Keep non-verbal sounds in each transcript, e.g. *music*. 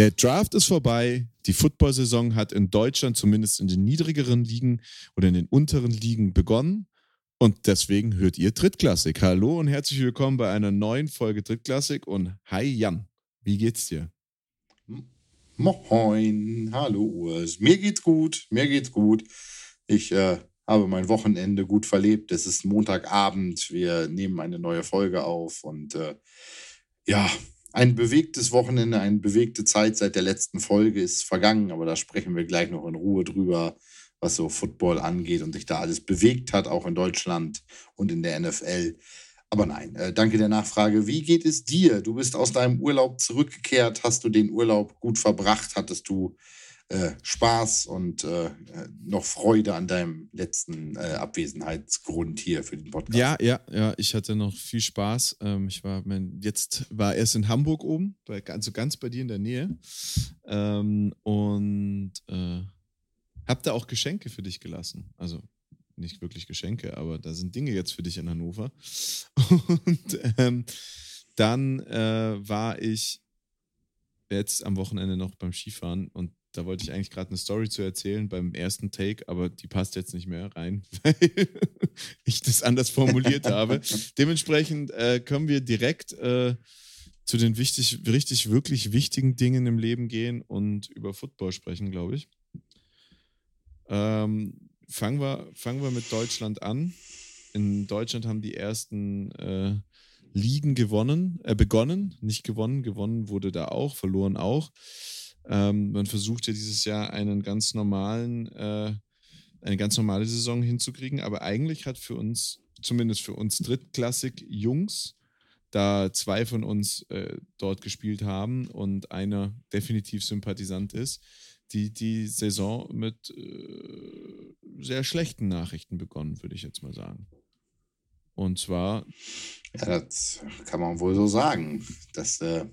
Der Draft ist vorbei. Die Football-Saison hat in Deutschland zumindest in den niedrigeren Ligen oder in den unteren Ligen begonnen. Und deswegen hört ihr Drittklassik. Hallo und herzlich willkommen bei einer neuen Folge Drittklassik. Und hi Jan, wie geht's dir? Moin, hallo Urs. Mir geht's gut, mir geht's gut. Ich äh, habe mein Wochenende gut verlebt. Es ist Montagabend, wir nehmen eine neue Folge auf und äh, ja, ein bewegtes Wochenende, eine bewegte Zeit seit der letzten Folge ist vergangen, aber da sprechen wir gleich noch in Ruhe drüber, was so Football angeht und sich da alles bewegt hat, auch in Deutschland und in der NFL. Aber nein, äh, danke der Nachfrage. Wie geht es dir? Du bist aus deinem Urlaub zurückgekehrt. Hast du den Urlaub gut verbracht? Hattest du äh, Spaß und äh, noch Freude an deinem letzten äh, Abwesenheitsgrund hier für den Podcast. Ja, ja, ja, ich hatte noch viel Spaß. Ähm, ich war mein, jetzt war erst in Hamburg oben, bei, also ganz bei dir in der Nähe. Ähm, und äh, hab da auch Geschenke für dich gelassen. Also nicht wirklich Geschenke, aber da sind Dinge jetzt für dich in Hannover. *laughs* Und ähm, dann äh, war ich jetzt am Wochenende noch beim Skifahren und da wollte ich eigentlich gerade eine Story zu erzählen beim ersten Take, aber die passt jetzt nicht mehr rein, *laughs* weil ich das anders formuliert habe. *laughs* Dementsprechend äh, können wir direkt äh, zu den wichtig, richtig, wirklich wichtigen Dingen im Leben gehen und über Football sprechen, glaube ich. Ähm, fangen, wir, fangen wir mit Deutschland an. In Deutschland haben die ersten äh, Ligen gewonnen, äh, begonnen, nicht gewonnen, gewonnen wurde da auch, verloren auch. Ähm, man versucht ja dieses Jahr einen ganz normalen, äh, eine ganz normale Saison hinzukriegen, aber eigentlich hat für uns, zumindest für uns Drittklassik Jungs, da zwei von uns äh, dort gespielt haben und einer definitiv Sympathisant ist, die die Saison mit äh, sehr schlechten Nachrichten begonnen, würde ich jetzt mal sagen. Und zwar. Ja, das kann man wohl so sagen, dass äh,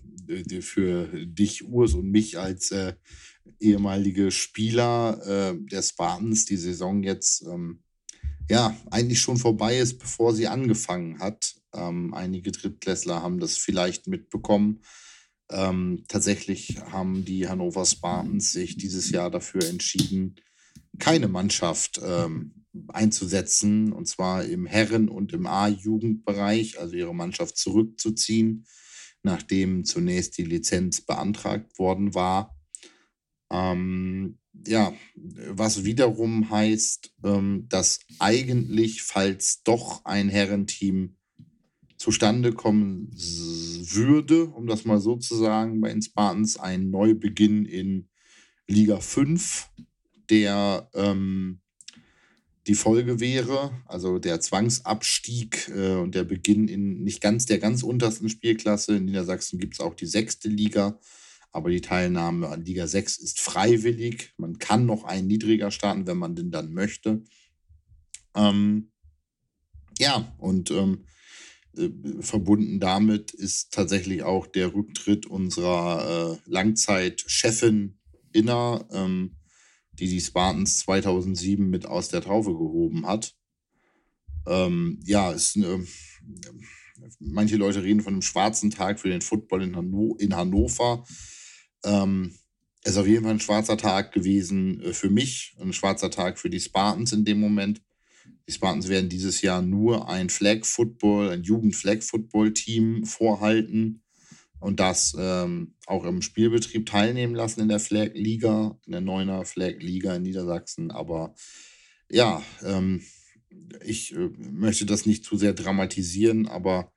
für dich, Urs und mich als äh, ehemalige Spieler äh, der Spartans die Saison jetzt ähm, ja eigentlich schon vorbei ist, bevor sie angefangen hat. Ähm, einige Drittklässler haben das vielleicht mitbekommen. Ähm, tatsächlich haben die Hannover Spartans sich dieses Jahr dafür entschieden, keine Mannschaft ähm, einzusetzen, und zwar im Herren- und im A-Jugendbereich, also ihre Mannschaft zurückzuziehen, nachdem zunächst die Lizenz beantragt worden war. Ähm, ja, was wiederum heißt, ähm, dass eigentlich, falls doch ein Herrenteam zustande kommen würde, um das mal so zu sagen, bei den Spartans, ein Neubeginn in Liga 5, der ähm, die Folge wäre, also der Zwangsabstieg äh, und der Beginn in nicht ganz der ganz untersten Spielklasse. In Niedersachsen gibt es auch die sechste Liga, aber die Teilnahme an Liga 6 ist freiwillig. Man kann noch einen niedriger starten, wenn man denn dann möchte. Ähm, ja, und ähm, äh, verbunden damit ist tatsächlich auch der Rücktritt unserer äh, Langzeitchefin Inner. Ähm, die die Spartans 2007 mit aus der Taufe gehoben hat. Ähm, ja, ist eine, manche Leute reden von einem schwarzen Tag für den Football in, Hanno in Hannover. Ähm, es ist auf jeden Fall ein schwarzer Tag gewesen äh, für mich, ein schwarzer Tag für die Spartans in dem Moment. Die Spartans werden dieses Jahr nur ein Flag Football, ein Jugend-Flag Football Team vorhalten und das ähm, auch im Spielbetrieb teilnehmen lassen in der Flag Liga, in der Neuner Flag Liga in Niedersachsen. Aber ja, ähm, ich äh, möchte das nicht zu sehr dramatisieren, aber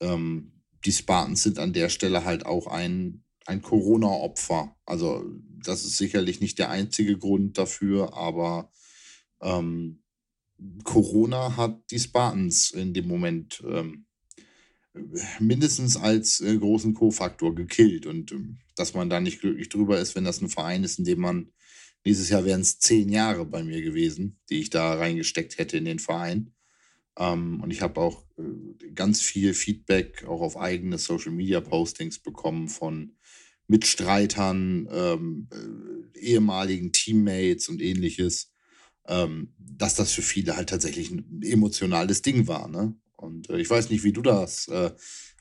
ähm, die Spartans sind an der Stelle halt auch ein, ein Corona-Opfer. Also das ist sicherlich nicht der einzige Grund dafür, aber ähm, Corona hat die Spartans in dem Moment ähm, mindestens als äh, großen Co-Faktor gekillt. Und ähm, dass man da nicht glücklich drüber ist, wenn das ein Verein ist, in dem man dieses Jahr wären es zehn Jahre bei mir gewesen, die ich da reingesteckt hätte in den Verein. Ähm, und ich habe auch äh, ganz viel Feedback auch auf eigene Social Media Postings bekommen von Mitstreitern, ähm, äh, ehemaligen Teammates und ähnliches, ähm, dass das für viele halt tatsächlich ein emotionales Ding war. Ne? Und äh, ich weiß nicht, wie du das äh,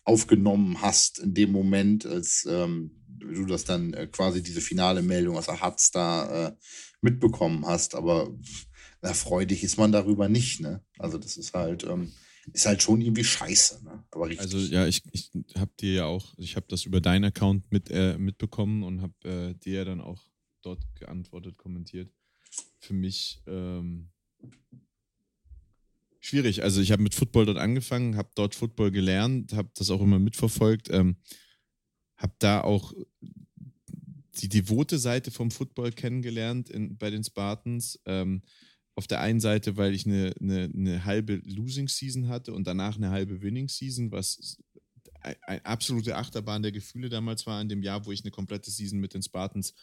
aufgenommen hast in dem Moment, als ähm, du das dann äh, quasi diese finale Meldung aus der Hatz da äh, mitbekommen hast. Aber erfreulich ist man darüber nicht, ne? Also das ist halt, ähm, ist halt schon irgendwie scheiße, ne? Aber richtig. Also ja, ich, ich habe dir ja auch, ich habe das über deinen Account mit, äh, mitbekommen und habe äh, dir ja dann auch dort geantwortet, kommentiert. Für mich ähm, schwierig. Also ich habe mit Football dort angefangen, habe dort Football gelernt, habe das auch immer mitverfolgt, ähm, habe da auch die devote Seite vom Football kennengelernt in, bei den Spartans. Ähm, auf der einen Seite, weil ich eine, eine, eine, halbe Losing Season hatte und danach eine halbe Winning Season, was eine absolute Achterbahn der Gefühle damals war in dem Jahr, wo ich eine komplette Season mit den Spartans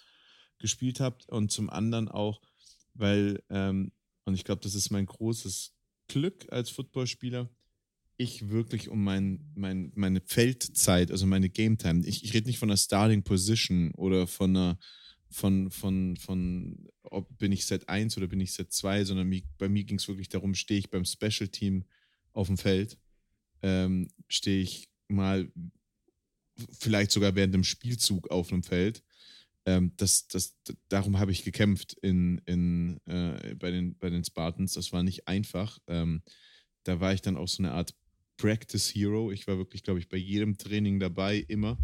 gespielt habe. Und zum anderen auch, weil, ähm, und ich glaube, das ist mein großes Glück als Footballspieler, ich wirklich um mein, mein, meine Feldzeit, also meine Game Time, ich, ich rede nicht von einer Starting Position oder von einer von, von, von ob bin ich Set 1 oder bin ich Set 2, sondern mi, bei mir ging es wirklich darum, stehe ich beim Special Team auf dem Feld, ähm, stehe ich mal vielleicht sogar während dem Spielzug auf einem Feld. Ähm, das, das, darum habe ich gekämpft in, in, äh, bei, den, bei den Spartans. Das war nicht einfach. Ähm, da war ich dann auch so eine Art Practice Hero. Ich war wirklich, glaube ich, bei jedem Training dabei, immer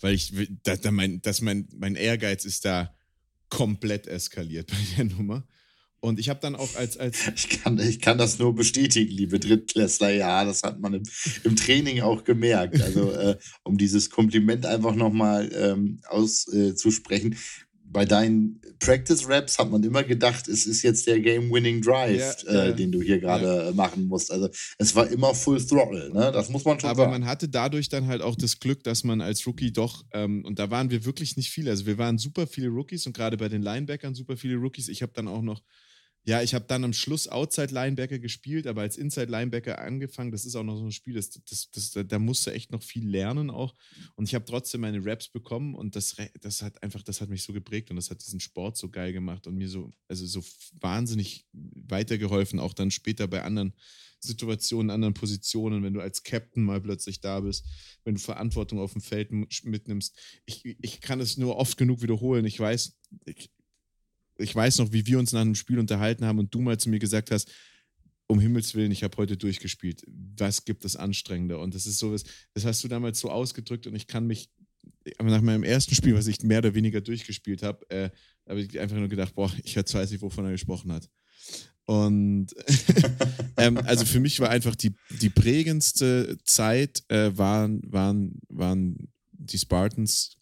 weil ich, da, da mein, dass mein, mein Ehrgeiz ist da komplett eskaliert *laughs* bei der Nummer. Und ich habe dann auch als, als. *laughs* Ich kann, ich kann das nur bestätigen, liebe Drittklässler. Ja, das hat man im, im Training auch gemerkt. Also, *laughs* äh, um dieses Kompliment einfach nochmal ähm, auszusprechen bei deinen Practice-Raps hat man immer gedacht, es ist jetzt der Game-Winning Drive, ja, äh, ja. den du hier gerade ja. machen musst. Also es war immer Full Throttle, ne? Das muss man schon Aber sagen. man hatte dadurch dann halt auch das Glück, dass man als Rookie doch, ähm, und da waren wir wirklich nicht viele, also wir waren super viele Rookies und gerade bei den Linebackern super viele Rookies. Ich habe dann auch noch ja, ich habe dann am Schluss Outside Linebacker gespielt, aber als Inside Linebacker angefangen. Das ist auch noch so ein Spiel, das, das, das, da musst du echt noch viel lernen auch. Und ich habe trotzdem meine Raps bekommen und das, das hat einfach, das hat mich so geprägt und das hat diesen Sport so geil gemacht und mir so, also so wahnsinnig weitergeholfen, auch dann später bei anderen Situationen, anderen Positionen, wenn du als Captain mal plötzlich da bist, wenn du Verantwortung auf dem Feld mitnimmst. Ich, ich kann es nur oft genug wiederholen. Ich weiß, ich, ich weiß noch, wie wir uns nach einem Spiel unterhalten haben und du mal zu mir gesagt hast, um Himmels Willen, ich habe heute durchgespielt. Was gibt es anstrengender? Und das ist sowas, das hast du damals so ausgedrückt und ich kann mich nach meinem ersten Spiel, was ich mehr oder weniger durchgespielt habe, äh, habe ich einfach nur gedacht, boah, ich weiß nicht, wovon er gesprochen hat. Und *laughs* ähm, also für mich war einfach die, die prägendste Zeit äh, waren, waren, waren die Spartans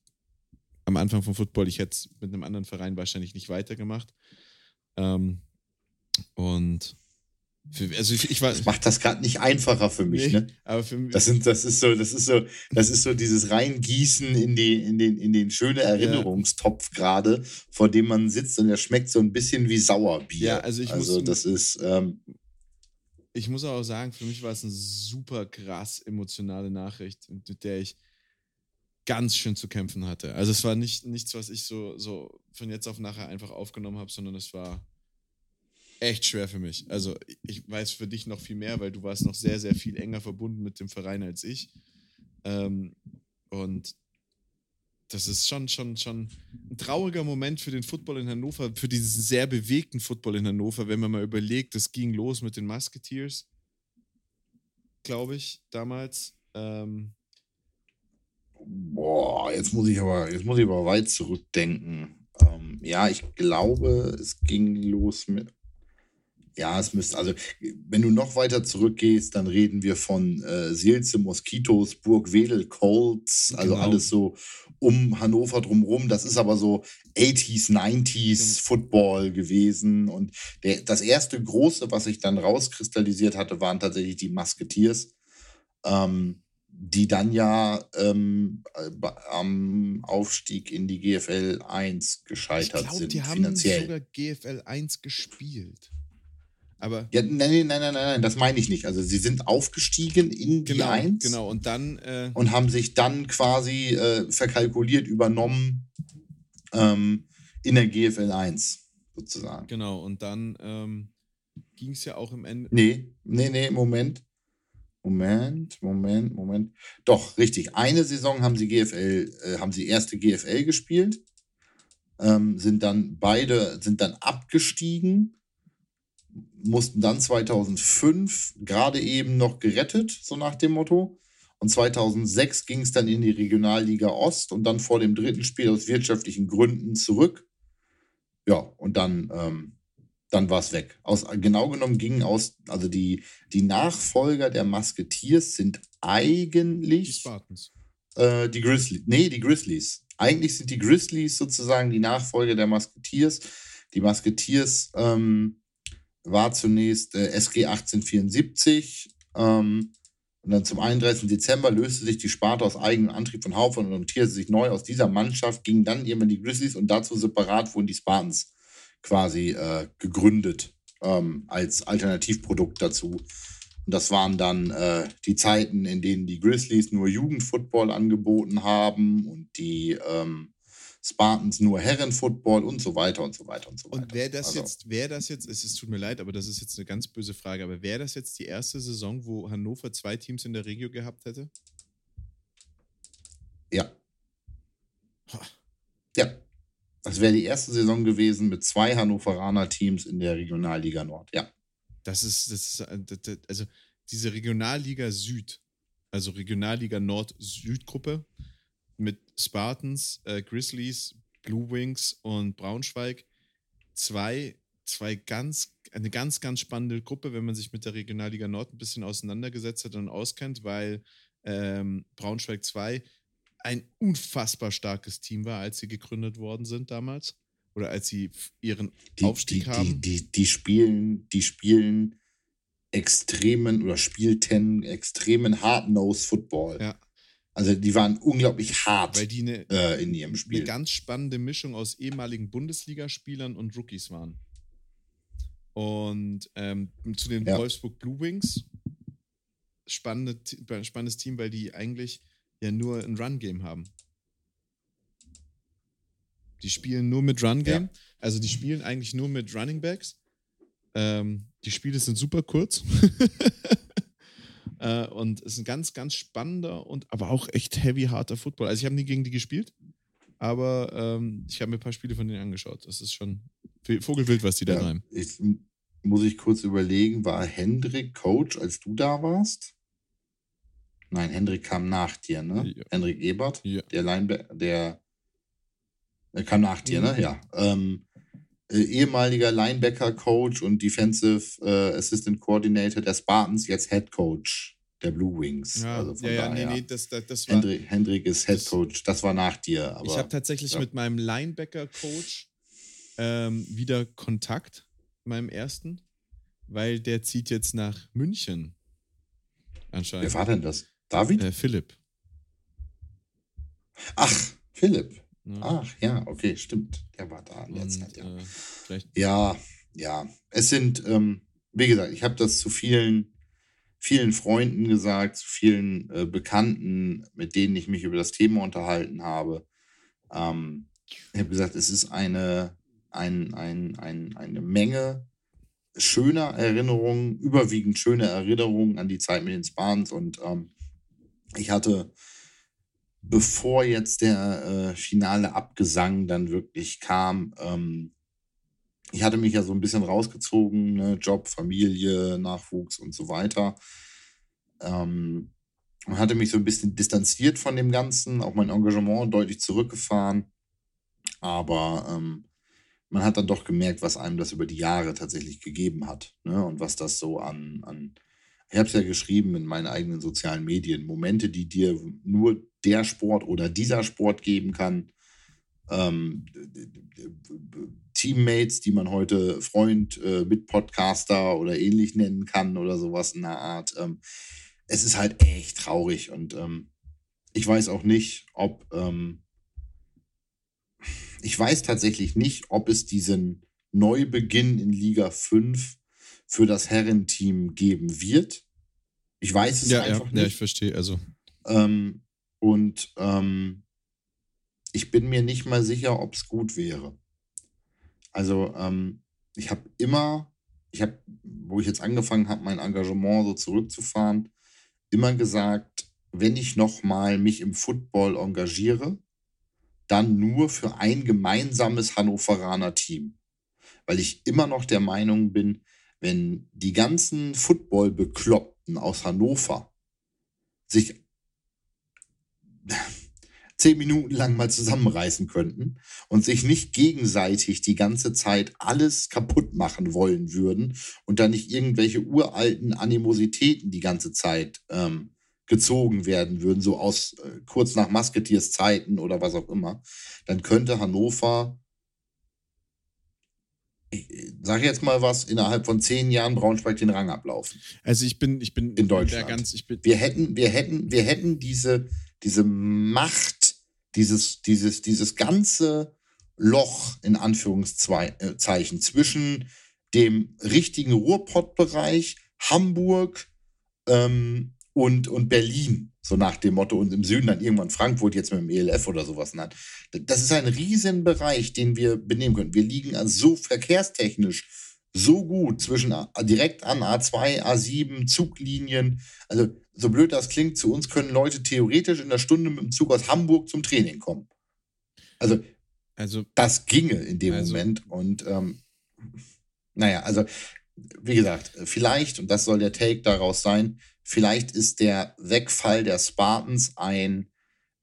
am Anfang vom Football. Ich hätte es mit einem anderen Verein wahrscheinlich nicht weitergemacht. Ähm, und für, also ich, ich war, das macht das gerade nicht einfacher für mich, nee, ne? Aber für mich, das sind, das ist so, das ist so, das ist so dieses Reingießen in die, in den, in den schönen Erinnerungstopf ja. gerade, vor dem man sitzt und der schmeckt so ein bisschen wie Sauerbier. Ja, also ich also muss, das ist. Ähm, ich muss auch sagen, für mich war es eine super krass emotionale Nachricht, mit der ich ganz schön zu kämpfen hatte. Also es war nicht nichts, was ich so, so von jetzt auf nachher einfach aufgenommen habe, sondern es war echt schwer für mich. Also ich weiß für dich noch viel mehr, weil du warst noch sehr, sehr viel enger verbunden mit dem Verein als ich. Ähm, und das ist schon, schon, schon ein trauriger Moment für den Football in Hannover, für diesen sehr bewegten Football in Hannover, wenn man mal überlegt, es ging los mit den Musketeers, glaube ich, damals. Ähm, Boah, jetzt muss ich aber, jetzt muss ich aber weit zurückdenken. Ähm, ja, ich glaube, es ging los mit. Ja, es müsste, also wenn du noch weiter zurückgehst, dann reden wir von äh, Seelze, Moskitos, Burg Wedel, Colts, also genau. alles so um Hannover drumherum. Das ist aber so 80s, 90s Football gewesen. Und der, das erste große, was sich dann rauskristallisiert hatte, waren tatsächlich die Musketeers. Ähm, die dann ja ähm, äh, am Aufstieg in die GFL 1 gescheitert ich glaub, sind. Die haben finanziell. sogar GFL 1 gespielt. Aber ja, nein, nein, nein, nein, nein, das meine ich nicht. Also sie sind aufgestiegen in genau, die 1. Genau, und dann. Äh, und haben sich dann quasi äh, verkalkuliert, übernommen ähm, in der GFL 1, sozusagen. Genau, und dann ähm, ging es ja auch im Ende. Nee, nee, nee, Moment. Moment, Moment, Moment. Doch, richtig. Eine Saison haben sie GFL, äh, haben sie erste GFL gespielt, ähm, sind dann beide, sind dann abgestiegen, mussten dann 2005 gerade eben noch gerettet, so nach dem Motto. Und 2006 ging es dann in die Regionalliga Ost und dann vor dem dritten Spiel aus wirtschaftlichen Gründen zurück. Ja, und dann ähm, dann war es weg. Aus, genau genommen gingen aus, also die, die Nachfolger der Musketeers sind eigentlich. Die Spartans. Äh, die Grizzlies. Nee, die Grizzlies. Eigentlich sind die Grizzlies sozusagen die Nachfolger der Musketeers. Die Musketeers ähm, war zunächst äh, SG 1874. Ähm, und dann zum 31. Dezember löste sich die Sparte aus eigenem Antrieb von Haufen und notierte sich neu. Aus dieser Mannschaft gingen dann irgendwann die Grizzlies und dazu separat wurden die Spartans quasi äh, gegründet ähm, als Alternativprodukt dazu. Und das waren dann äh, die Zeiten, in denen die Grizzlies nur Jugendfootball angeboten haben und die ähm, Spartans nur Herrenfootball und so weiter und so weiter und so weiter. Und wäre das also, jetzt, wäre das jetzt, es, es tut mir leid, aber das ist jetzt eine ganz böse Frage, aber wäre das jetzt die erste Saison, wo Hannover zwei Teams in der Regio gehabt hätte? Ja. Ja. Das wäre die erste Saison gewesen mit zwei Hannoveraner Teams in der Regionalliga Nord, ja. Das ist, das ist, äh, also diese Regionalliga Süd, also Regionalliga Nord-Süd-Gruppe mit Spartans, äh, Grizzlies, Blue Wings und Braunschweig, zwei, zwei ganz, eine ganz, ganz spannende Gruppe, wenn man sich mit der Regionalliga Nord ein bisschen auseinandergesetzt hat und auskennt, weil ähm, Braunschweig 2 ein unfassbar starkes Team war, als sie gegründet worden sind damals. Oder als sie ihren die, Aufstieg die, haben. Die, die, die, spielen, die spielen extremen oder spielten extremen Hard-Nose-Football. Ja. Also die waren unglaublich hart Weil die eine, äh, in ihrem Spiel. Eine ganz spannende Mischung aus ehemaligen Bundesligaspielern und Rookies waren. Und ähm, zu den ja. Wolfsburg Blue Wings, spannende, spannendes Team, weil die eigentlich ja nur ein Run-Game haben. Die spielen nur mit Run-Game. Ja. Also die spielen eigentlich nur mit Running Backs. Ähm, die Spiele sind super kurz. *laughs* äh, und es ist ein ganz, ganz spannender und aber auch echt heavy, harter Football. Also ich habe nie gegen die gespielt, aber ähm, ich habe mir ein paar Spiele von denen angeschaut. Das ist schon Vogelwild, was die da ja, Ich, muss ich kurz überlegen, war Hendrik Coach, als du da warst? Nein, Hendrik kam nach dir, ne? Ja. Hendrik Ebert, ja. der Linebacker, der, der kam nach dir, ne? mhm. Ja. Ähm, äh, ehemaliger Linebacker-Coach und Defensive äh, Assistant Coordinator der Spartans, jetzt Head Coach der Blue Wings. Ja, also von ja, daher. Nee, nee, das, das, das war, Hendrik, Hendrik ist Head Coach, das war nach dir. Aber, ich habe tatsächlich ja. mit meinem Linebacker-Coach ähm, wieder Kontakt, meinem ersten, weil der zieht jetzt nach München. Anscheinend. Wer war denn das? David? Äh, Philipp. Ach, Philipp. Ja. Ach, ja, okay, stimmt. Der war da in der Und, Zeit, ja. Äh, ja, ja. Es sind, ähm, wie gesagt, ich habe das zu vielen, vielen Freunden gesagt, zu vielen äh, Bekannten, mit denen ich mich über das Thema unterhalten habe. Ähm, ich habe gesagt, es ist eine, ein, ein, ein, eine Menge schöner Erinnerungen, überwiegend schöne Erinnerungen an die Zeit mit den Spans und ähm, ich hatte, bevor jetzt der äh, finale Abgesang dann wirklich kam, ähm, ich hatte mich ja so ein bisschen rausgezogen, ne? Job, Familie, Nachwuchs und so weiter. Ähm, hatte mich so ein bisschen distanziert von dem Ganzen, auch mein Engagement deutlich zurückgefahren. Aber ähm, man hat dann doch gemerkt, was einem das über die Jahre tatsächlich gegeben hat. Ne? Und was das so an, an ich habe es ja geschrieben in meinen eigenen sozialen Medien, Momente, die dir nur der Sport oder dieser Sport geben kann. Ähm, Teammates, die man heute Freund, äh, Mitpodcaster oder ähnlich nennen kann oder sowas in der Art. Ähm, es ist halt echt traurig und ähm, ich weiß auch nicht, ob ich weiß tatsächlich nicht, ob es diesen Neubeginn in Liga 5 für das Herrenteam geben wird. Ich weiß es ja, einfach ja, nicht. Ja, ich verstehe. Also. Ähm, und ähm, ich bin mir nicht mal sicher, ob es gut wäre. Also ähm, ich habe immer, ich habe, wo ich jetzt angefangen habe, mein Engagement so zurückzufahren, immer gesagt, wenn ich nochmal mich im Football engagiere, dann nur für ein gemeinsames Hannoveraner Team. Weil ich immer noch der Meinung bin, wenn die ganzen Football-Bekloppten aus Hannover sich zehn Minuten lang mal zusammenreißen könnten und sich nicht gegenseitig die ganze Zeit alles kaputt machen wollen würden und dann nicht irgendwelche uralten Animositäten die ganze Zeit ähm, gezogen werden würden, so aus äh, kurz nach Musketeers Zeiten oder was auch immer, dann könnte Hannover, ich sage jetzt mal was, innerhalb von zehn Jahren Braunschweig den Rang ablaufen. Also ich bin, ich bin in Deutschland. Ganz, bin wir hätten, wir hätten, wir hätten diese, diese Macht dieses, dieses, dieses ganze Loch in Anführungszeichen zwischen dem richtigen Ruhrpottbereich, Hamburg ähm, und, und Berlin, so nach dem Motto, und im Süden dann irgendwann Frankfurt, jetzt mit dem ELF oder sowas. Nein. Das ist ein riesen Bereich, den wir benehmen können. Wir liegen also so verkehrstechnisch so gut zwischen direkt an A2, A7, Zuglinien. Also so blöd das klingt, zu uns können Leute theoretisch in der Stunde mit dem Zug aus Hamburg zum Training kommen. Also, also das ginge in dem also, Moment. Und ähm, naja, also wie gesagt, vielleicht, und das soll der Take daraus sein, vielleicht ist der Wegfall der Spartans ein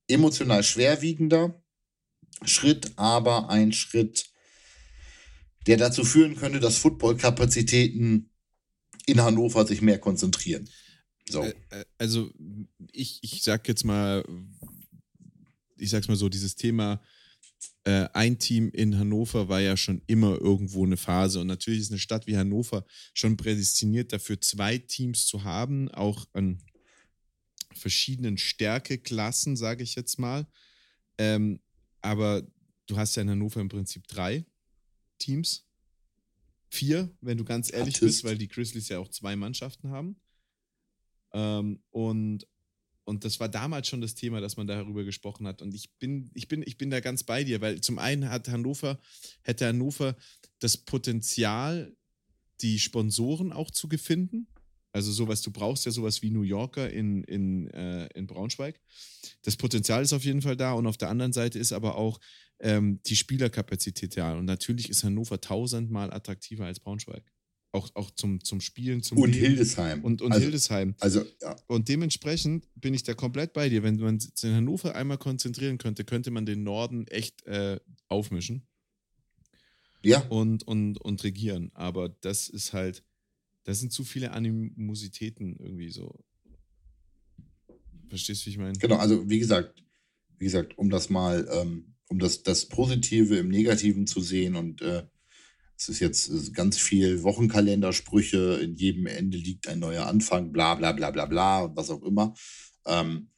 emotional schwerwiegender Schritt, aber ein Schritt, der dazu führen könnte, dass Footballkapazitäten in Hannover sich mehr konzentrieren. So. Äh, äh, also ich, ich sag jetzt mal, ich sag's mal so, dieses Thema äh, ein Team in Hannover war ja schon immer irgendwo eine Phase und natürlich ist eine Stadt wie Hannover schon prädestiniert dafür, zwei Teams zu haben, auch an verschiedenen Stärkeklassen, sage ich jetzt mal. Ähm, aber du hast ja in Hannover im Prinzip drei Teams. Vier, wenn du ganz ehrlich Artist. bist, weil die Grizzlies ja auch zwei Mannschaften haben. Ähm, und, und das war damals schon das Thema, dass man darüber gesprochen hat. Und ich bin, ich bin, ich bin da ganz bei dir, weil zum einen hat Hannover, hätte Hannover das Potenzial, die Sponsoren auch zu finden. Also sowas, du brauchst ja sowas wie New Yorker in, in, äh, in Braunschweig. Das Potenzial ist auf jeden Fall da und auf der anderen Seite ist aber auch ähm, die Spielerkapazität da. Und natürlich ist Hannover tausendmal attraktiver als Braunschweig auch, auch zum, zum Spielen, zum Und Leben. Hildesheim. Und, und also, Hildesheim. Also, ja. Und dementsprechend bin ich da komplett bei dir. Wenn man sich in Hannover einmal konzentrieren könnte, könnte man den Norden echt äh, aufmischen. Ja. Und, und, und regieren. Aber das ist halt, das sind zu viele Animositäten irgendwie so. Verstehst du, wie ich meine? Genau, also wie gesagt, wie gesagt, um das mal, ähm, um das, das Positive im Negativen zu sehen und äh, es ist jetzt ganz viel Wochenkalendersprüche, in jedem Ende liegt ein neuer Anfang, bla bla bla bla bla und was auch immer. Ähm,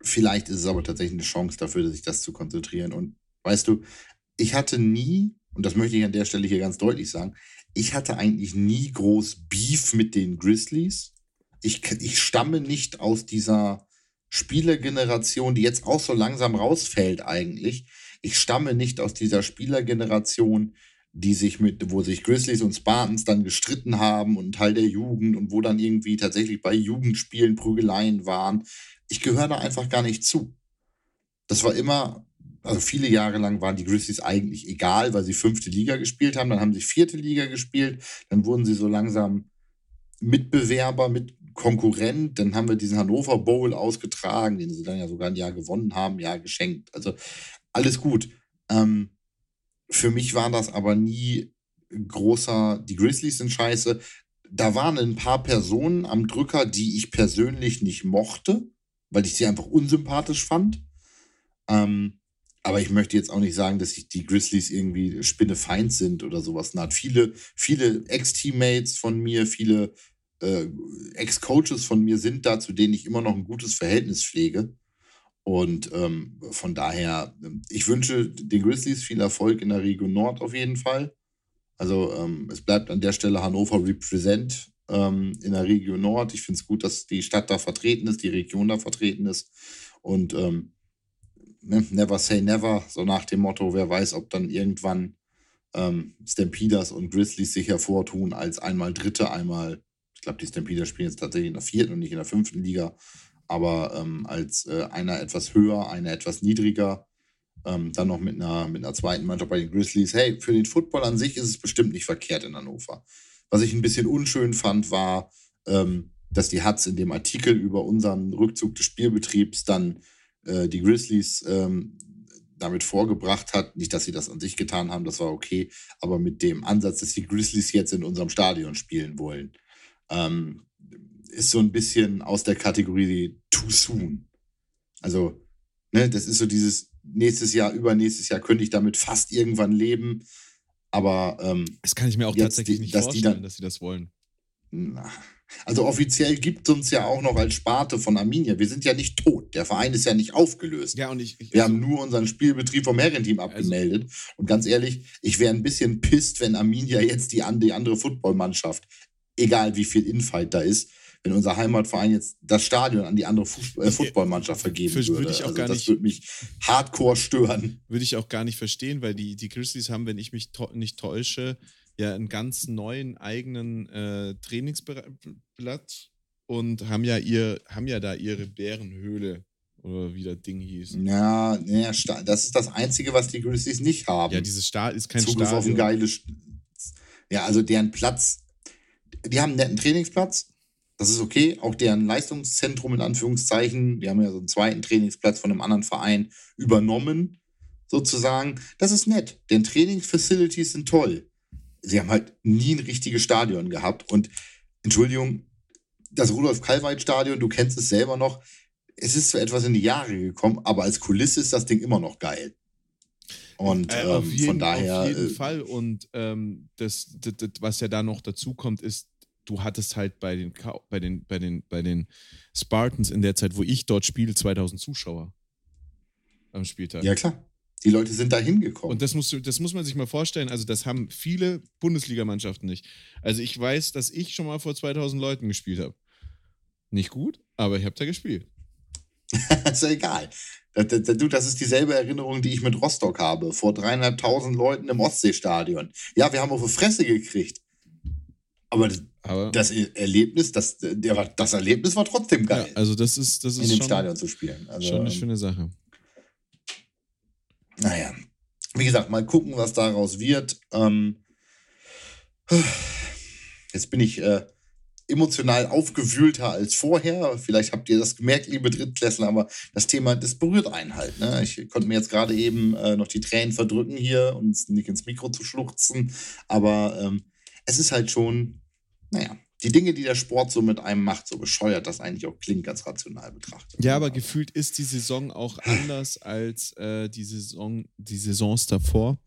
vielleicht ist es aber tatsächlich eine Chance dafür, sich das zu konzentrieren. Und weißt du, ich hatte nie, und das möchte ich an der Stelle hier ganz deutlich sagen, ich hatte eigentlich nie groß Beef mit den Grizzlies. Ich, ich stamme nicht aus dieser Spielergeneration, die jetzt auch so langsam rausfällt eigentlich. Ich stamme nicht aus dieser Spielergeneration, die sich mit, wo sich Grizzlies und Spartans dann gestritten haben und Teil der Jugend und wo dann irgendwie tatsächlich bei Jugendspielen Prügeleien waren. Ich gehöre da einfach gar nicht zu. Das war immer, also viele Jahre lang waren die Grizzlies eigentlich egal, weil sie fünfte Liga gespielt haben, dann haben sie vierte Liga gespielt, dann wurden sie so langsam Mitbewerber, mit Konkurrent, dann haben wir diesen Hannover Bowl ausgetragen, den sie dann ja sogar ein Jahr gewonnen haben, ja geschenkt. Also alles gut. Ähm, für mich war das aber nie großer, die Grizzlies sind scheiße. Da waren ein paar Personen am Drücker, die ich persönlich nicht mochte, weil ich sie einfach unsympathisch fand. Ähm, aber ich möchte jetzt auch nicht sagen, dass die Grizzlies irgendwie Spinnefeind sind oder sowas. Na, viele, viele Ex-Teammates von mir, viele äh, Ex-Coaches von mir sind da, zu denen ich immer noch ein gutes Verhältnis pflege. Und ähm, von daher, ähm, ich wünsche den Grizzlies viel Erfolg in der Region Nord auf jeden Fall. Also ähm, es bleibt an der Stelle Hannover Represent ähm, in der Region Nord. Ich finde es gut, dass die Stadt da vertreten ist, die Region da vertreten ist. Und ähm, ne, never say never, so nach dem Motto, wer weiß, ob dann irgendwann ähm, Stampeders und Grizzlies sich hervortun als einmal Dritte, einmal Ich glaube, die Stampeder spielen jetzt tatsächlich in der vierten und nicht in der fünften Liga. Aber ähm, als äh, einer etwas höher, einer etwas niedriger, ähm, dann noch mit einer, mit einer zweiten Mannschaft bei den Grizzlies. Hey, für den Football an sich ist es bestimmt nicht verkehrt in Hannover. Was ich ein bisschen unschön fand, war, ähm, dass die Hatz in dem Artikel über unseren Rückzug des Spielbetriebs dann äh, die Grizzlies ähm, damit vorgebracht hat. Nicht, dass sie das an sich getan haben, das war okay, aber mit dem Ansatz, dass die Grizzlies jetzt in unserem Stadion spielen wollen, ähm, ist so ein bisschen aus der Kategorie too soon. Also, ne, das ist so dieses nächstes Jahr, übernächstes Jahr könnte ich damit fast irgendwann leben. Aber ähm, das kann ich mir auch tatsächlich die, nicht dass vorstellen, dann, dass sie das wollen. Na, also offiziell gibt es uns ja auch noch als Sparte von Arminia. Wir sind ja nicht tot. Der Verein ist ja nicht aufgelöst. Ja, und ich, ich wir also, haben nur unseren Spielbetrieb vom Herrenteam also abgemeldet. Also, und ganz ehrlich, ich wäre ein bisschen pisst, wenn Arminia jetzt die, die andere Footballmannschaft, egal wie viel Infight da ist, wenn unser Heimatverein jetzt das Stadion an die andere Fußball, äh, Footballmannschaft vergeben würde. würde ich auch also gar das würde mich hardcore stören. Würde ich auch gar nicht verstehen, weil die, die Grizzlies haben, wenn ich mich nicht täusche, ja einen ganz neuen eigenen äh, Trainingsblatt und haben ja ihr, haben ja da ihre Bärenhöhle oder wie das Ding hieß. Ja, ja, das ist das Einzige, was die Grizzlies nicht haben. Ja, dieses Stadion ist kein Zugriff Stadion. auf ein geiles. Ja, also deren Platz. Die haben einen netten Trainingsplatz. Das ist okay. Auch deren Leistungszentrum in Anführungszeichen. Die haben ja so einen zweiten Trainingsplatz von einem anderen Verein übernommen, sozusagen. Das ist nett. Deren Trainingsfacilities sind toll sie haben halt nie ein richtiges Stadion gehabt. Und Entschuldigung, das Rudolf-Kalweit-Stadion, du kennst es selber noch, es ist zwar etwas in die Jahre gekommen, aber als Kulisse ist das Ding immer noch geil. Und äh, ähm, jeden, von daher. Auf jeden äh, Fall. Und ähm, das, das, das, was ja da noch dazu kommt, ist, du hattest halt bei den, bei den, bei den, bei den Spartans in der Zeit, wo ich dort spiele, 2000 Zuschauer am Spieltag. Ja, klar. Die Leute sind da hingekommen. Und das, musst du, das muss man sich mal vorstellen. Also, das haben viele Bundesligamannschaften nicht. Also, ich weiß, dass ich schon mal vor 2000 Leuten gespielt habe. Nicht gut, aber ich habe da gespielt. *laughs* ist ja egal. Du, das ist dieselbe Erinnerung, die ich mit Rostock habe. Vor dreieinhalbtausend Leuten im Ostseestadion. Ja, wir haben auf die Fresse gekriegt. Aber das, aber das Erlebnis, das, der, das Erlebnis war trotzdem geil. Ja, also das ist, das ist in dem schon, Stadion zu spielen. Also, schon eine schöne Sache. Naja, wie gesagt, mal gucken, was daraus wird. Ähm, jetzt bin ich äh, emotional aufgewühlter als vorher. Vielleicht habt ihr das gemerkt, liebe Drittklässler, aber das Thema, das berührt einen halt. Ne? Ich konnte mir jetzt gerade eben äh, noch die Tränen verdrücken hier und nicht ins Mikro zu schluchzen. Aber ähm, es ist halt schon, naja, die Dinge, die der Sport so mit einem macht, so bescheuert das eigentlich auch klingt, ganz rational betrachtet. Ja, aber gefühlt ist die Saison auch anders als äh, die, Saison, die Saisons davor.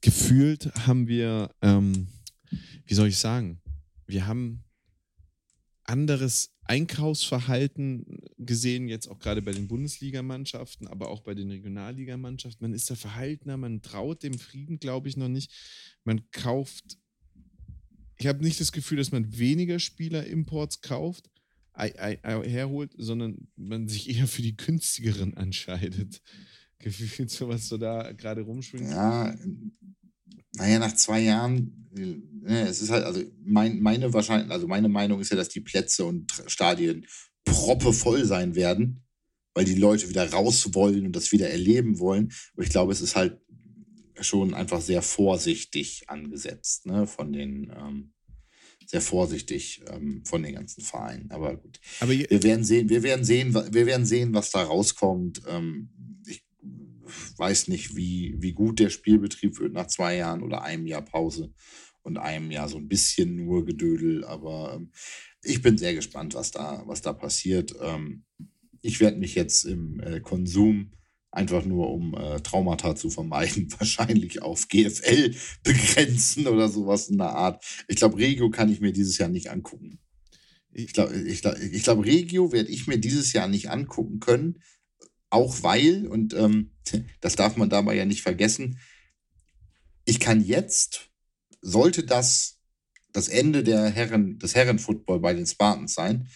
Gefühlt haben wir, ähm, wie soll ich sagen, wir haben anderes Einkaufsverhalten gesehen, jetzt auch gerade bei den Bundesligamannschaften, aber auch bei den Regionalligamannschaften. Man ist da verhaltener, man traut dem Frieden, glaube ich, noch nicht. Man kauft ich habe nicht das Gefühl, dass man weniger Spieler-Imports kauft, herholt, sondern man sich eher für die günstigeren entscheidet. *laughs* Gefühlt so, was du da gerade rumschwingst. Ja, naja, nach zwei Jahren, äh, es ist halt, also mein, meine wahrscheinlich, also meine Meinung ist ja, dass die Plätze und Stadien proppe voll sein werden, weil die Leute wieder raus wollen und das wieder erleben wollen. Aber ich glaube, es ist halt schon einfach sehr vorsichtig angesetzt, ne, von den, ähm, sehr vorsichtig ähm, von den ganzen Vereinen. Aber gut. Aber wir werden sehen, wir werden sehen, wir werden sehen, was da rauskommt. Ähm, ich weiß nicht, wie, wie gut der Spielbetrieb wird nach zwei Jahren oder einem Jahr Pause und einem Jahr so ein bisschen nur Gedödel. Aber ähm, ich bin sehr gespannt, was da, was da passiert. Ähm, ich werde mich jetzt im äh, Konsum einfach nur um äh, Traumata zu vermeiden, *laughs* wahrscheinlich auf GFL begrenzen oder sowas in der Art. Ich glaube, Regio kann ich mir dieses Jahr nicht angucken. Ich glaube, ich glaub, ich glaub, Regio werde ich mir dieses Jahr nicht angucken können, auch weil, und ähm, *laughs* das darf man dabei ja nicht vergessen, ich kann jetzt, sollte das das Ende der Herren, des Herrenfootball bei den Spartans sein,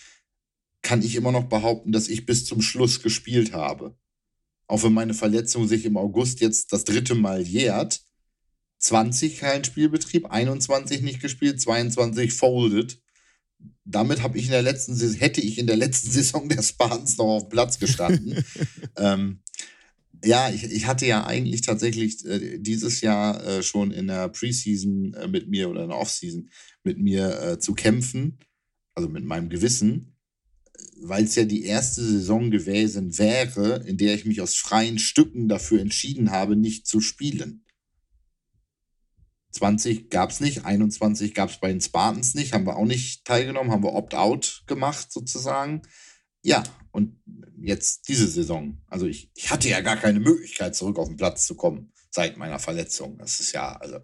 kann ich immer noch behaupten, dass ich bis zum Schluss gespielt habe auch wenn meine Verletzung sich im August jetzt das dritte Mal jährt, 20 kein Spielbetrieb, 21 nicht gespielt, 22 folded. damit habe ich in der letzten hätte ich in der letzten *laughs* Saison der Spartans noch auf Platz gestanden. *laughs* ähm, ja, ich, ich hatte ja eigentlich tatsächlich äh, dieses Jahr äh, schon in der Preseason äh, mit mir oder in der Offseason mit mir äh, zu kämpfen, also mit meinem Gewissen, weil es ja die erste Saison gewesen wäre, in der ich mich aus freien Stücken dafür entschieden habe, nicht zu spielen. 20 gab es nicht, 21 gab es bei den Spartans nicht, haben wir auch nicht teilgenommen, haben wir Opt-out gemacht sozusagen. Ja, und jetzt diese Saison. Also ich, ich hatte ja gar keine Möglichkeit, zurück auf den Platz zu kommen seit meiner Verletzung. Das ist ja, also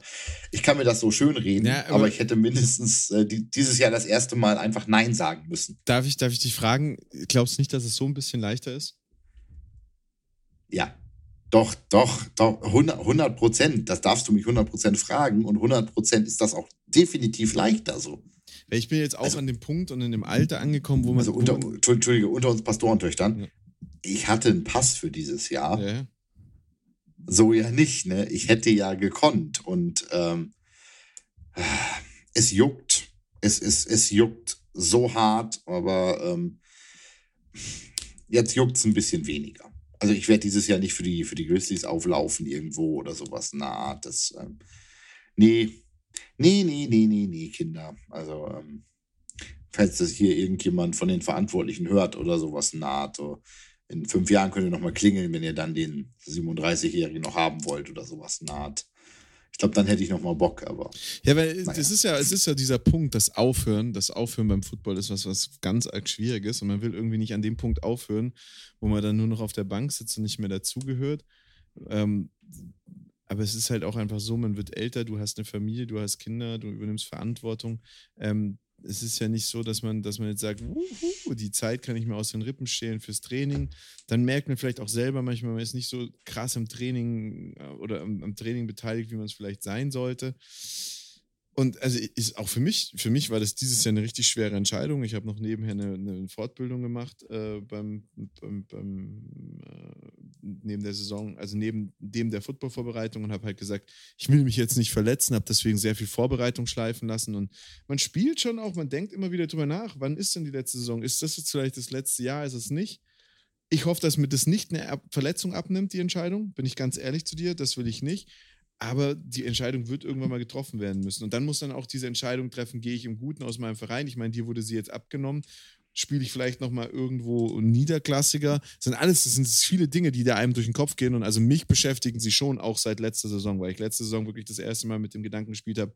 ich kann mir das so schön reden, ja, aber, aber, ich hätte mindestens äh, die, dieses Jahr das erste Mal einfach Nein sagen müssen. Darf ich, darf ich dich fragen, glaubst du nicht, dass es so ein bisschen leichter ist? Ja, doch, doch, doch, 100 Prozent. Das darfst du mich 100 Prozent fragen und 100 Prozent ist das auch definitiv leichter so. Ich bin jetzt auch also, an dem Punkt und in dem Alter angekommen, wo man. Also, unter, Entschuldige, unter uns Pastorentöchtern. Ja. Ich hatte einen Pass für dieses Jahr. Ja. So ja nicht, ne? Ich hätte ja gekonnt und ähm, es juckt. Es, es, es juckt so hart, aber ähm, jetzt juckt es ein bisschen weniger. Also ich werde dieses Jahr nicht für die, für die Grizzlies auflaufen irgendwo oder sowas. Na, das, ähm, nee, nee, nee, nee, nee, nee, Kinder. Also, ähm, falls das hier irgendjemand von den Verantwortlichen hört oder sowas naht, so in fünf Jahren könnt ihr nochmal klingeln, wenn ihr dann den 37-Jährigen noch haben wollt oder sowas naht. Ich glaube, dann hätte ich noch mal Bock, aber. Ja, weil naja. es ist ja, es ist ja dieser Punkt, das Aufhören, das Aufhören beim Football ist was, was ganz arg schwierig ist und man will irgendwie nicht an dem Punkt aufhören, wo man dann nur noch auf der Bank sitzt und nicht mehr dazugehört. Ähm, aber es ist halt auch einfach so, man wird älter, du hast eine Familie, du hast Kinder, du übernimmst Verantwortung. Ähm, es ist ja nicht so, dass man, dass man jetzt sagt, Wuhu, die Zeit kann ich mir aus den Rippen stehlen fürs Training. Dann merkt man vielleicht auch selber manchmal, man ist nicht so krass im Training äh, oder am, am Training beteiligt, wie man es vielleicht sein sollte. Und also ist auch für mich, für mich war das dieses Jahr eine richtig schwere Entscheidung. Ich habe noch nebenher eine, eine Fortbildung gemacht äh, beim, beim, beim äh, neben der Saison, also neben dem der Footballvorbereitung und habe halt gesagt, ich will mich jetzt nicht verletzen, habe deswegen sehr viel Vorbereitung schleifen lassen und man spielt schon auch, man denkt immer wieder drüber nach, wann ist denn die letzte Saison? Ist das jetzt vielleicht das letzte Jahr? Ist es nicht? Ich hoffe, dass mir das nicht eine Verletzung abnimmt, die Entscheidung. Bin ich ganz ehrlich zu dir, das will ich nicht. Aber die Entscheidung wird irgendwann mal getroffen werden müssen. Und dann muss dann auch diese Entscheidung treffen, gehe ich im Guten aus meinem Verein. Ich meine, dir wurde sie jetzt abgenommen. Spiele ich vielleicht nochmal irgendwo niederklassiger? Das sind alles, das sind viele Dinge, die da einem durch den Kopf gehen. Und also mich beschäftigen sie schon auch seit letzter Saison, weil ich letzte Saison wirklich das erste Mal mit dem Gedanken gespielt habe,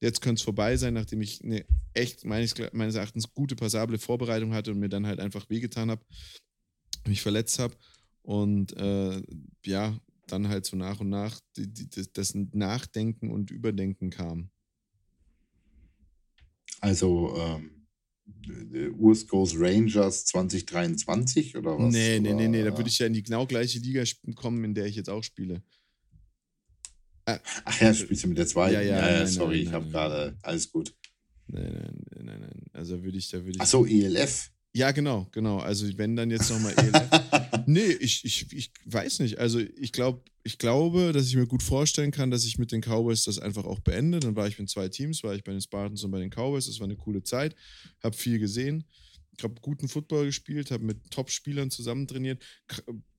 jetzt könnte es vorbei sein, nachdem ich eine echt meines, meines Erachtens gute, passable Vorbereitung hatte und mir dann halt einfach wehgetan habe, mich verletzt habe. Und äh, ja, dann halt so nach und nach das Nachdenken und Überdenken kam. Also ähm, Urs Goes Rangers 2023 oder was? Nee, nee, nee, nee, da würde ich ja in die genau gleiche Liga kommen, in der ich jetzt auch spiele. Ah, Ach ja, spielst du mit der zweiten? Ja, ja, ja, ja sorry, nein, ich habe gerade alles gut. Nein, nein, nein, nein. Also würde ich, da würde ich. Ach so, ELF. Ja, genau, genau. Also wenn dann jetzt nochmal ELF. *laughs* nee, ich, ich, ich weiß nicht. Also ich glaube, ich glaube, dass ich mir gut vorstellen kann, dass ich mit den Cowboys das einfach auch beende. Dann war ich mit zwei Teams, war ich bei den Spartans und bei den Cowboys. Das war eine coole Zeit. Habe viel gesehen. Ich habe guten Football gespielt, habe mit Top-Spielern zusammen trainiert.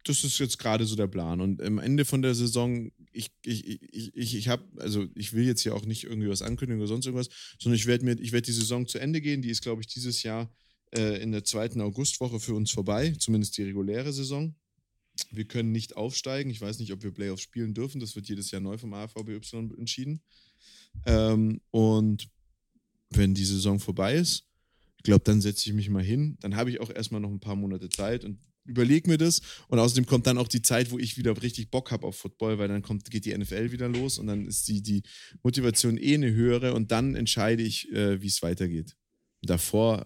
Das ist jetzt gerade so der Plan. Und am Ende von der Saison, ich, ich, ich, ich, ich habe, also ich will jetzt hier auch nicht irgendwie was ankündigen oder sonst irgendwas, sondern ich werde mir, ich werde die Saison zu Ende gehen. Die ist, glaube ich, dieses Jahr äh, in der zweiten Augustwoche für uns vorbei, zumindest die reguläre Saison. Wir können nicht aufsteigen. Ich weiß nicht, ob wir Playoffs spielen dürfen. Das wird jedes Jahr neu vom AVBY entschieden. Ähm, und wenn die Saison vorbei ist, ich glaube, dann setze ich mich mal hin. Dann habe ich auch erstmal noch ein paar Monate Zeit und überlege mir das. Und außerdem kommt dann auch die Zeit, wo ich wieder richtig Bock habe auf Football, weil dann kommt, geht die NFL wieder los und dann ist die, die Motivation eh eine höhere und dann entscheide ich, äh, wie es weitergeht. Davor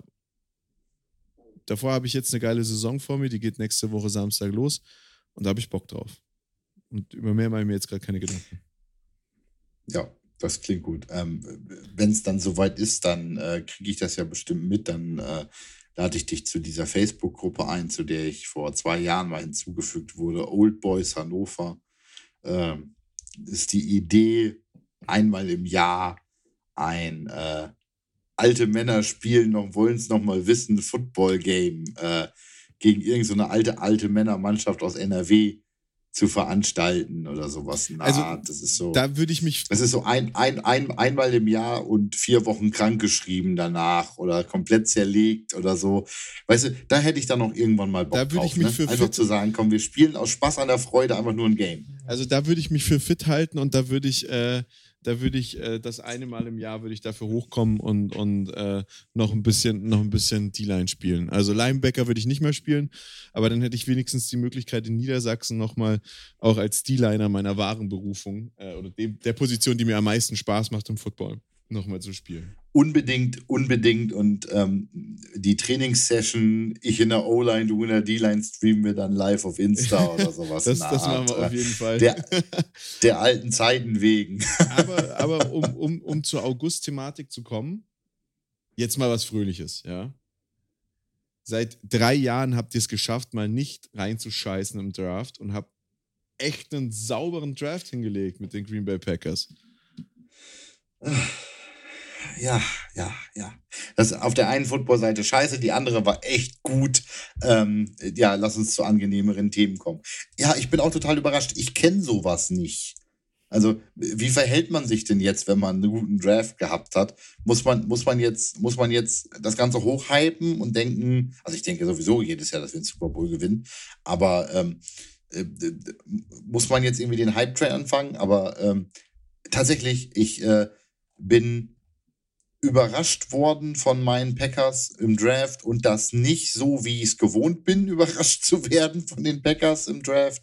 davor habe ich jetzt eine geile Saison vor mir, die geht nächste Woche Samstag los und da habe ich Bock drauf. Und über mehr mache ich mir jetzt gerade keine Gedanken. Ja, das klingt gut. Ähm, Wenn es dann soweit ist, dann äh, kriege ich das ja bestimmt mit. Dann äh, lade ich dich zu dieser Facebook-Gruppe ein, zu der ich vor zwei Jahren mal hinzugefügt wurde. Old Boys Hannover. Ähm, ist die Idee, einmal im Jahr ein äh, alte Männer spielen noch, wollen es noch mal wissen, Football-Game äh, gegen irgendeine so alte, alte Männermannschaft aus NRW zu veranstalten oder sowas. Na, also, das ist so. Da würde ich mich. Das ist so ein, ein, ein, einmal im Jahr und vier Wochen krankgeschrieben danach oder komplett zerlegt oder so. Weißt du, da hätte ich dann noch irgendwann mal Bock da würde ich mich ne? für Einfach zu sagen, komm, wir spielen aus Spaß an der Freude einfach nur ein Game. Also da würde ich mich für fit halten und da würde ich äh, da würde ich äh, das eine Mal im Jahr würde ich dafür hochkommen und, und äh, noch ein bisschen, noch ein bisschen D-Line spielen. Also Linebacker würde ich nicht mehr spielen, aber dann hätte ich wenigstens die Möglichkeit in Niedersachsen nochmal auch als D-Liner meiner wahren Berufung äh, oder dem, der Position, die mir am meisten Spaß macht im Football, nochmal zu spielen. Unbedingt, unbedingt. Und ähm, die Trainingssession, ich in der O-Line, du in der D-Line, streamen wir dann live auf Insta *laughs* oder sowas. das, das machen wir auf jeden Fall. Der, *laughs* der alten Zeiten wegen. aber aber *laughs* um, um, um zur August-Thematik zu kommen, jetzt mal was Fröhliches, ja. Seit drei Jahren habt ihr es geschafft, mal nicht reinzuscheißen im Draft und habt echt einen sauberen Draft hingelegt mit den Green Bay Packers *sighs* ja, ja, ja. Das auf der einen Football-Seite scheiße, die andere war echt gut. Ähm, ja, lass uns zu angenehmeren Themen kommen. Ja, ich bin auch total überrascht. Ich kenne sowas nicht. Also, wie verhält man sich denn jetzt, wenn man einen guten Draft gehabt hat? Muss man, muss man jetzt, muss man jetzt das Ganze hochhypen und denken, also ich denke sowieso jedes Jahr, dass wir den Super Bowl gewinnen, aber ähm, äh, muss man jetzt irgendwie den Hype-Train anfangen? Aber ähm, tatsächlich, ich äh, bin überrascht worden von meinen Packers im Draft und das nicht so, wie ich es gewohnt bin, *laughs* überrascht zu werden von den Packers im Draft.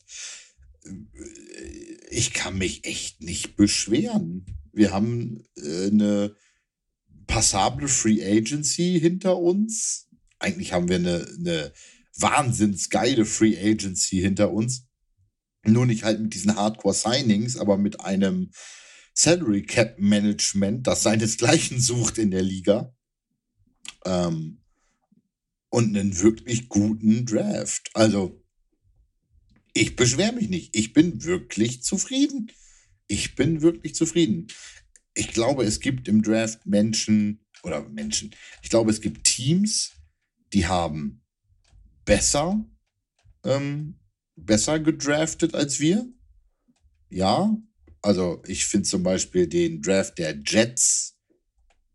Ich kann mich echt nicht beschweren. Wir haben äh, eine passable Free Agency hinter uns. Eigentlich haben wir eine, eine wahnsinns geile Free Agency hinter uns. Nur nicht halt mit diesen Hardcore Signings, aber mit einem Salary Cap Management, das seinesgleichen sucht in der Liga. Ähm, und einen wirklich guten Draft. Also, ich beschwere mich nicht. Ich bin wirklich zufrieden. Ich bin wirklich zufrieden. Ich glaube, es gibt im Draft Menschen oder Menschen. Ich glaube, es gibt Teams, die haben besser, ähm, besser gedraftet als wir. Ja, also ich finde zum Beispiel den Draft der Jets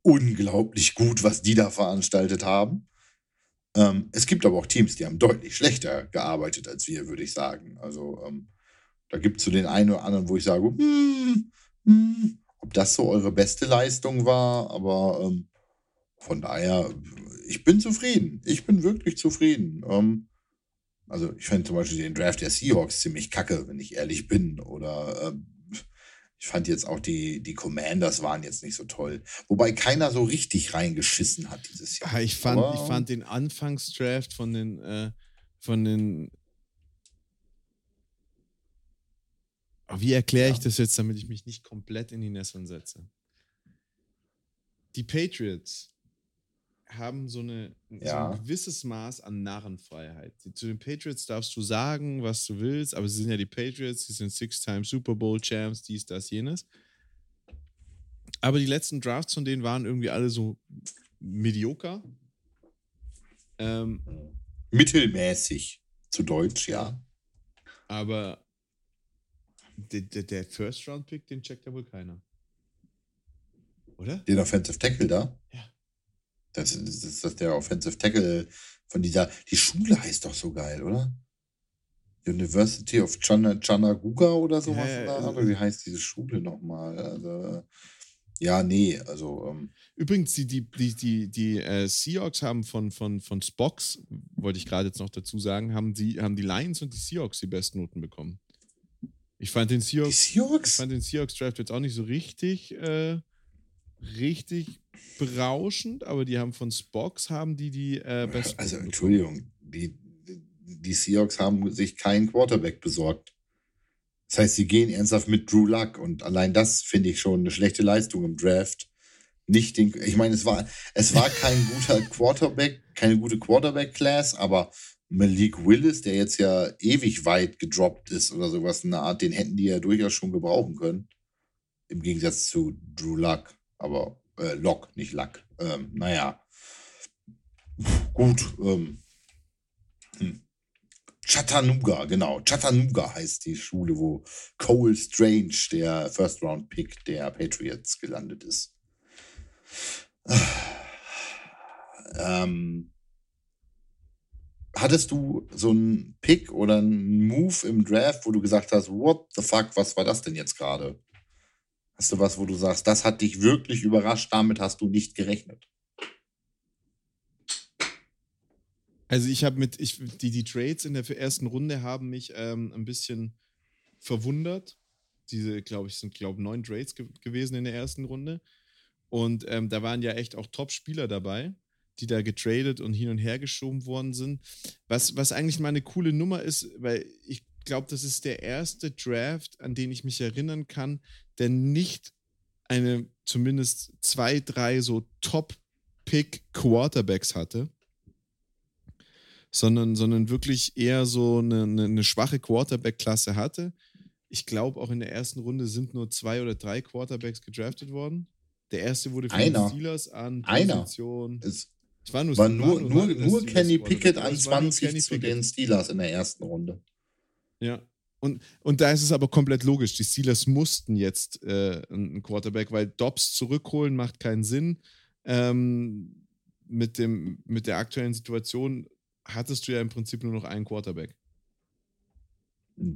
unglaublich gut, was die da veranstaltet haben. Ähm, es gibt aber auch Teams, die haben deutlich schlechter gearbeitet als wir, würde ich sagen. Also ähm, da gibt es so den einen oder anderen, wo ich sage, hm, hm, ob das so eure beste Leistung war, aber ähm, von daher, ich bin zufrieden. Ich bin wirklich zufrieden. Ähm, also ich fände zum Beispiel den Draft der Seahawks ziemlich kacke, wenn ich ehrlich bin. Oder ähm, ich fand jetzt auch die, die Commanders waren jetzt nicht so toll. Wobei keiner so richtig reingeschissen hat dieses Jahr. Ich fand, ich fand den Anfangsdraft von den, äh, von den. Wie erkläre ich ja. das jetzt, damit ich mich nicht komplett in die Nesseln setze? Die Patriots haben so, eine, ja. so ein gewisses Maß an Narrenfreiheit. Zu den Patriots darfst du sagen, was du willst, aber sie sind ja die Patriots, sie sind Six-Time Super Bowl Champs, dies, das, jenes. Aber die letzten Drafts von denen waren irgendwie alle so medioker. Ähm, Mittelmäßig, zu Deutsch, ja. Aber der, der, der First-Round-Pick, den checkt ja wohl keiner. Oder? Den Offensive Tackle da? Ja. Das, das, das ist der Offensive Tackle von dieser. Die Schule heißt doch so geil, oder? University of Chana, Chanaguga oder sowas. Ja, ja, oder wie heißt diese Schule nochmal? Also, ja, nee, also. Ähm, Übrigens, die, die, die, die, die äh, Seahawks haben von, von, von Spox, wollte ich gerade jetzt noch dazu sagen, haben die, haben die Lions und die Seahawks die besten Noten bekommen. Ich fand den Seahawks, Seahawks? Ich fand den Seahawks Draft jetzt auch nicht so richtig, äh, richtig berauschend, aber die haben von Spox haben die die äh, besten. Also Entschuldigung, die, die Seahawks haben sich keinen Quarterback besorgt. Das heißt, sie gehen ernsthaft mit Drew Luck und allein das finde ich schon eine schlechte Leistung im Draft. Nicht den, ich meine, es war, es war kein *laughs* guter Quarterback, keine gute Quarterback-Class, aber Malik Willis, der jetzt ja ewig weit gedroppt ist oder sowas in der Art, den hätten die ja durchaus schon gebrauchen können. Im Gegensatz zu Drew Luck. Aber äh, Lock, nicht Lack. ähm, naja. Gut. Ähm, hm. Chattanooga, genau. Chattanooga heißt die Schule, wo Cole Strange, der First-Round-Pick der Patriots, gelandet ist. Ähm, hattest du so einen Pick oder einen Move im Draft, wo du gesagt hast, what the fuck, was war das denn jetzt gerade? Hast du was, wo du sagst, das hat dich wirklich überrascht, damit hast du nicht gerechnet? Also ich habe mit, ich, die, die Trades in der ersten Runde haben mich ähm, ein bisschen verwundert. Diese, glaube ich, sind, glaube neun Trades ge gewesen in der ersten Runde. Und ähm, da waren ja echt auch Top-Spieler dabei die da getradet und hin und her geschoben worden sind. Was, was eigentlich mal eine coole Nummer ist, weil ich glaube, das ist der erste Draft, an den ich mich erinnern kann, der nicht eine, zumindest zwei, drei so Top-Pick-Quarterbacks hatte, sondern, sondern wirklich eher so eine, eine, eine schwache Quarterback-Klasse hatte. Ich glaube, auch in der ersten Runde sind nur zwei oder drei Quarterbacks gedraftet worden. Der erste wurde von den Steelers an Position. Einer. Es, es war nur, war nur, nur, nur, nur Kenny Pickett an 20 Kenny zu Pickett. den Steelers in der ersten Runde. Ja. Und, und da ist es aber komplett logisch. Die Steelers mussten jetzt äh, einen Quarterback, weil Dobbs zurückholen macht keinen Sinn. Ähm, mit, dem, mit der aktuellen Situation hattest du ja im Prinzip nur noch einen Quarterback.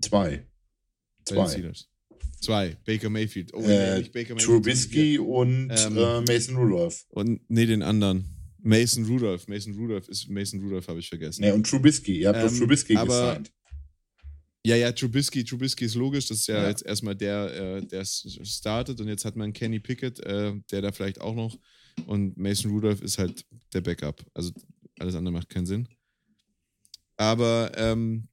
Zwei. Zwei. Zwei. Baker Mayfield. Oh, äh, nee, Baker Mayfield. Trubisky und ähm, äh, Mason Rudolph. Und nee, den anderen. Mason Rudolph. Mason Rudolph ist Mason Rudolph, habe ich vergessen. Ja, und Trubisky. Ihr habt ähm, doch Trubisky aber, gesigned. Ja, ja, Trubisky, Trubisky ist logisch. Das ist ja, ja. jetzt erstmal der, äh, der startet und jetzt hat man Kenny Pickett, äh, der da vielleicht auch noch. Und Mason Rudolph ist halt der Backup. Also alles andere macht keinen Sinn. Aber ähm,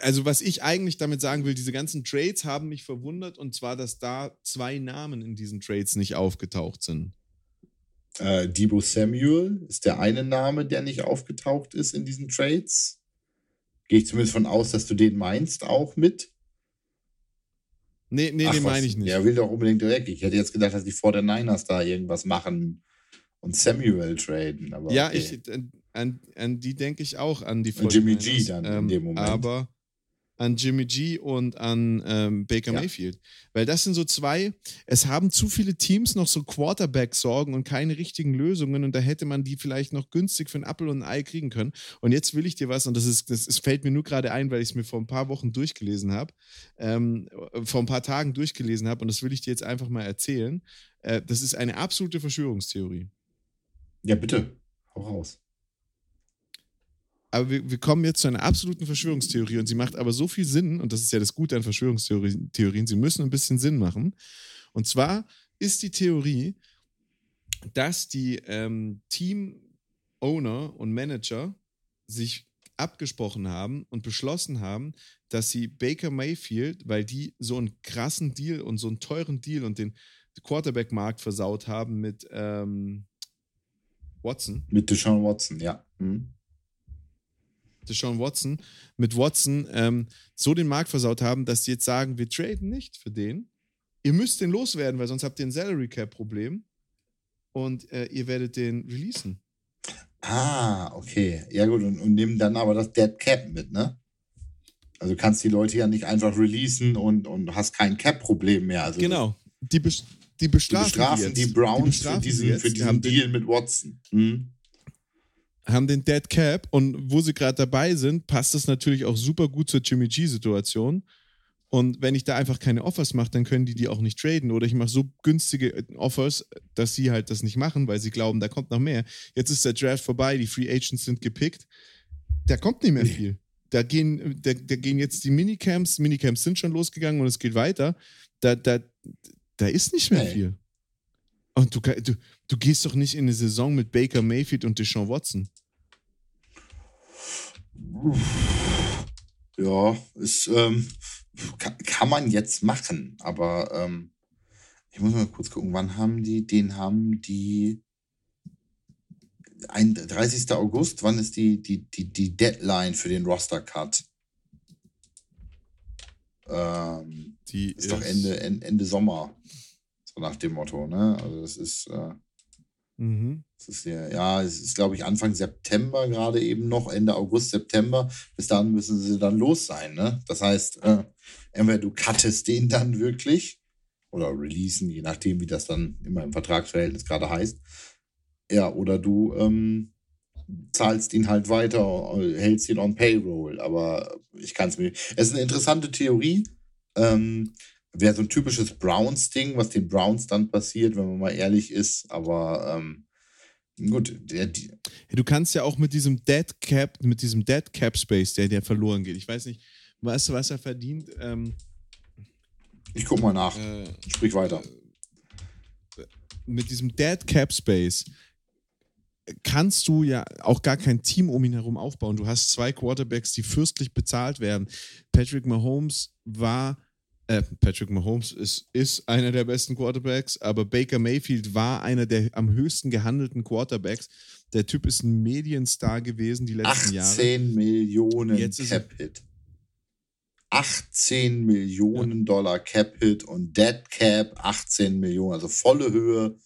also was ich eigentlich damit sagen will, diese ganzen Trades haben mich verwundert und zwar, dass da zwei Namen in diesen Trades nicht aufgetaucht sind. Äh, Debo Samuel ist der eine Name, der nicht aufgetaucht ist in diesen Trades. Gehe ich zumindest von aus, dass du den meinst auch mit. Nee, nee, Ach, den meine ich nicht. Der will doch unbedingt weg. Ich hätte jetzt gedacht, dass die vor der Niners da irgendwas machen und Samuel traden. Aber ja, okay. ich, an, an die denke ich auch, an die An Jimmy G dann ähm, in dem Moment. Aber an Jimmy G und an ähm, Baker ja. Mayfield. Weil das sind so zwei, es haben zu viele Teams noch so Quarterback-Sorgen und keine richtigen Lösungen und da hätte man die vielleicht noch günstig für ein Apfel und ein Ei kriegen können. Und jetzt will ich dir was, und das ist, das, das fällt mir nur gerade ein, weil ich es mir vor ein paar Wochen durchgelesen habe, ähm, vor ein paar Tagen durchgelesen habe und das will ich dir jetzt einfach mal erzählen. Äh, das ist eine absolute Verschwörungstheorie. Ja, bitte. Hau raus. Aber wir, wir, kommen jetzt zu einer absoluten Verschwörungstheorie und sie macht aber so viel Sinn, und das ist ja das Gute an Verschwörungstheorien, sie müssen ein bisschen Sinn machen. Und zwar ist die Theorie, dass die ähm, Team-Owner und Manager sich abgesprochen haben und beschlossen haben, dass sie Baker Mayfield, weil die so einen krassen Deal und so einen teuren Deal und den Quarterback-Markt versaut haben mit ähm, Watson. Mit Deshaun Watson, ja. Mhm. Deshaun Watson, mit Watson ähm, so den Markt versaut haben, dass sie jetzt sagen, wir traden nicht für den. Ihr müsst den loswerden, weil sonst habt ihr ein Salary Cap Problem und äh, ihr werdet den releasen. Ah, okay. Ja gut, und, und nehmen dann aber das Dead Cap mit, ne? Also du kannst die Leute ja nicht einfach releasen und, und hast kein Cap-Problem mehr. Also genau. Die, die bestrafen, die, bestrafen die, die Browns die bestrafen für diesen, für diesen Deal mit Watson. Hm? Haben den Dead Cap und wo sie gerade dabei sind, passt das natürlich auch super gut zur Jimmy G-Situation. Und wenn ich da einfach keine Offers mache, dann können die die auch nicht traden. Oder ich mache so günstige Offers, dass sie halt das nicht machen, weil sie glauben, da kommt noch mehr. Jetzt ist der Draft vorbei, die Free Agents sind gepickt. Da kommt nicht mehr nee. viel. Da gehen, da, da, gehen jetzt die Minicamps, Minicamps sind schon losgegangen und es geht weiter. Da, da, da ist nicht mehr nee. viel. Und du, du, du gehst doch nicht in eine Saison mit Baker Mayfield und Deshaun Watson. Ja, ist, ähm, kann, kann, man jetzt machen, aber ähm, ich muss mal kurz gucken, wann haben die, den haben die ein, 30. August, wann ist die, die, die, die Deadline für den Roster-Cut? Ähm, die ist, ist, doch Ende, Ende Sommer. So nach dem Motto, ne? Also das ist. Äh, Mhm. Das ist ja, ja, es ist, glaube ich, Anfang September gerade eben noch, Ende August, September. Bis dahin müssen sie dann los sein. Ne? Das heißt, äh, entweder du cuttest den dann wirklich oder releasen, je nachdem, wie das dann immer im Vertragsverhältnis gerade heißt. Ja, oder du ähm, zahlst ihn halt weiter, hältst ihn on Payroll. Aber ich kann es mir. Es ist eine interessante Theorie. Ähm, Wäre so ein typisches Browns-Ding, was den Browns dann passiert, wenn man mal ehrlich ist. Aber ähm, gut, der, du kannst ja auch mit diesem Dead Cap, mit diesem Dead Cap Space, der, der verloren geht. Ich weiß nicht, weißt du, was er verdient? Ähm, ich guck mal nach. äh, Sprich weiter. mit diesem Dead Cap Space kannst du ja auch gar kein Team um ihn herum aufbauen. Du hast zwei Quarterbacks, die fürstlich bezahlt werden. Patrick Mahomes war, äh, Patrick Mahomes ist, ist einer der besten Quarterbacks, aber Baker Mayfield war einer der am höchsten gehandelten Quarterbacks. Der Typ ist ein Medienstar gewesen die letzten Jahre. 18 Millionen Jetzt ist er- Cap-Hit. 18 Millionen Dollar Cap-Hit und Dead Cap 18 Millionen, also volle Höhe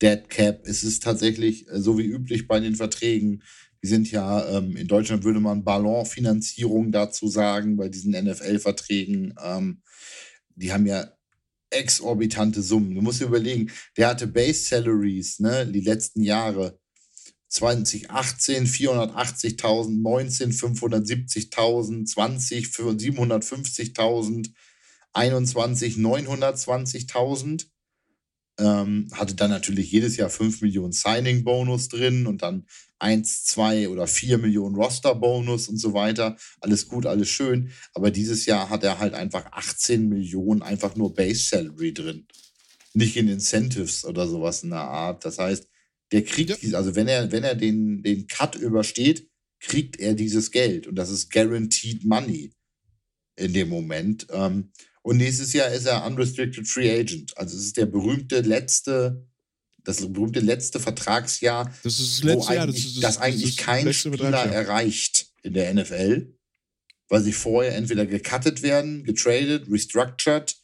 Dead Cap. Es ist tatsächlich äh, so wie üblich bei den Verträgen. Die sind ja, ähm, in Deutschland würde man Ballonfinanzierung dazu sagen, bei diesen NFL-Verträgen. Ähm, die haben ja exorbitante Summen. Du musst dir überlegen, der hatte Base Salaries, ne, die letzten Jahre 2018 480.000, 19 570.000, 20 für 750.000, 21 920.000. Ähm, hatte dann natürlich jedes Jahr 5 Millionen Signing-Bonus drin und dann 1, 2 oder 4 Millionen Roster-Bonus und so weiter. Alles gut, alles schön. Aber dieses Jahr hat er halt einfach 18 Millionen einfach nur Base-Salary drin. Nicht in Incentives oder sowas in der Art. Das heißt, der kriegt, Ja. dies- also wenn er, wenn er den, den Cut übersteht, kriegt er dieses Geld. Und das ist guaranteed money in dem Moment. Ähm, und nächstes Jahr ist er unrestricted free agent. Also es ist der berühmte letzte, das berühmte letzte Vertragsjahr, Das ist das wo letzte Jahr. eigentlich, Das, ist, das eigentlich ist das kein Spieler erreicht in der NFL, weil sie vorher entweder gecuttet werden, getradet, restructured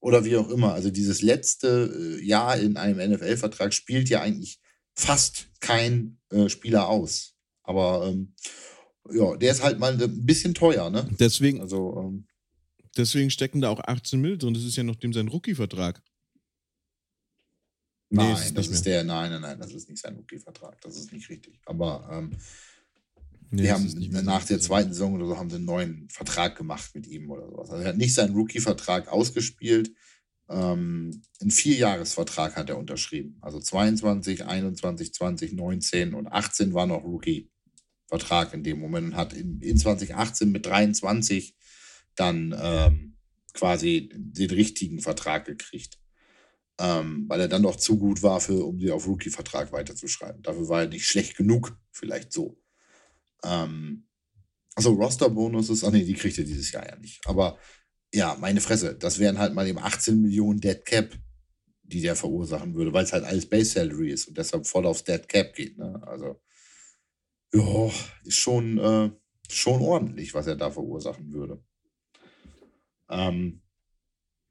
oder wie auch immer. Also dieses letzte äh, Jahr in einem NFL-Vertrag spielt ja eigentlich fast kein äh, Spieler aus. Aber ähm, ja, der ist halt mal ein bisschen teuer, ne? Deswegen, Also ähm, deswegen stecken da auch 18 Mil drin. Das ist ja noch dem sein Rookie-Vertrag. Nee, nein, ist es das ist der, nein, nein, nein, das ist nicht sein Rookie-Vertrag. Das ist nicht richtig. Aber ähm, Nee, haben ist nach der zweiten Saison oder so haben sie einen neuen Vertrag gemacht mit ihm oder sowas. Also er hat nicht seinen Rookie-Vertrag ausgespielt. Ähm, einen Vierjahresvertrag hat er unterschrieben. Also 22, 21, 20, 19 und 18 war noch Rookie-Vertrag in dem Moment und hat in, in 2018 mit 23 dann ähm, quasi den richtigen Vertrag gekriegt. Ähm, weil er dann doch zu gut war, für, um sie auf Rookie-Vertrag weiterzuschreiben. Dafür war er nicht schlecht genug, vielleicht so. Ähm, also Roster-Bonuses, ach nee, die kriegt er dieses Jahr ja nicht. Aber ja, meine Fresse, das wären halt mal eben 18 Millionen Dead Cap, die der verursachen würde, weil es halt alles Base Salary ist und deshalb voll aufs Dead Cap geht. Ne? Also, ja, ist schon, äh, schon ordentlich, was er da verursachen würde. Ähm,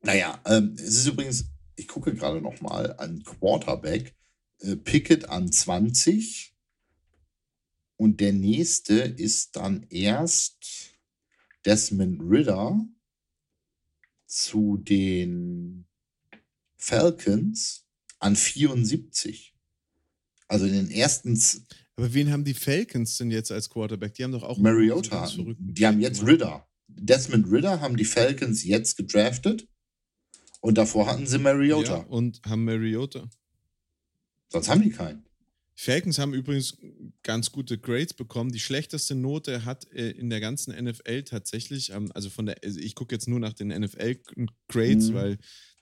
naja, ähm, es ist übrigens, ich gucke gerade noch mal an Quarterback, äh, Pickett an 20 und der nächste ist dann erst Desmond Ritter zu den Falcons an 74. Also in den ersten Z- Aber wen haben die Falcons denn jetzt als Quarterback? Die haben doch auch Mariota. Die haben jetzt. Ritter. Desmond Ritter haben die Falcons jetzt gedraftet. Und davor hatten sie Mariota. Ja, und haben Mariota. Sonst haben die keinen. Falcons haben übrigens ganz gute Grades bekommen. Die schlechteste Note hat äh, in der ganzen NFL tatsächlich, ähm, also von der, also ich gucke jetzt nur nach den NFL-Grades, Mhm. weil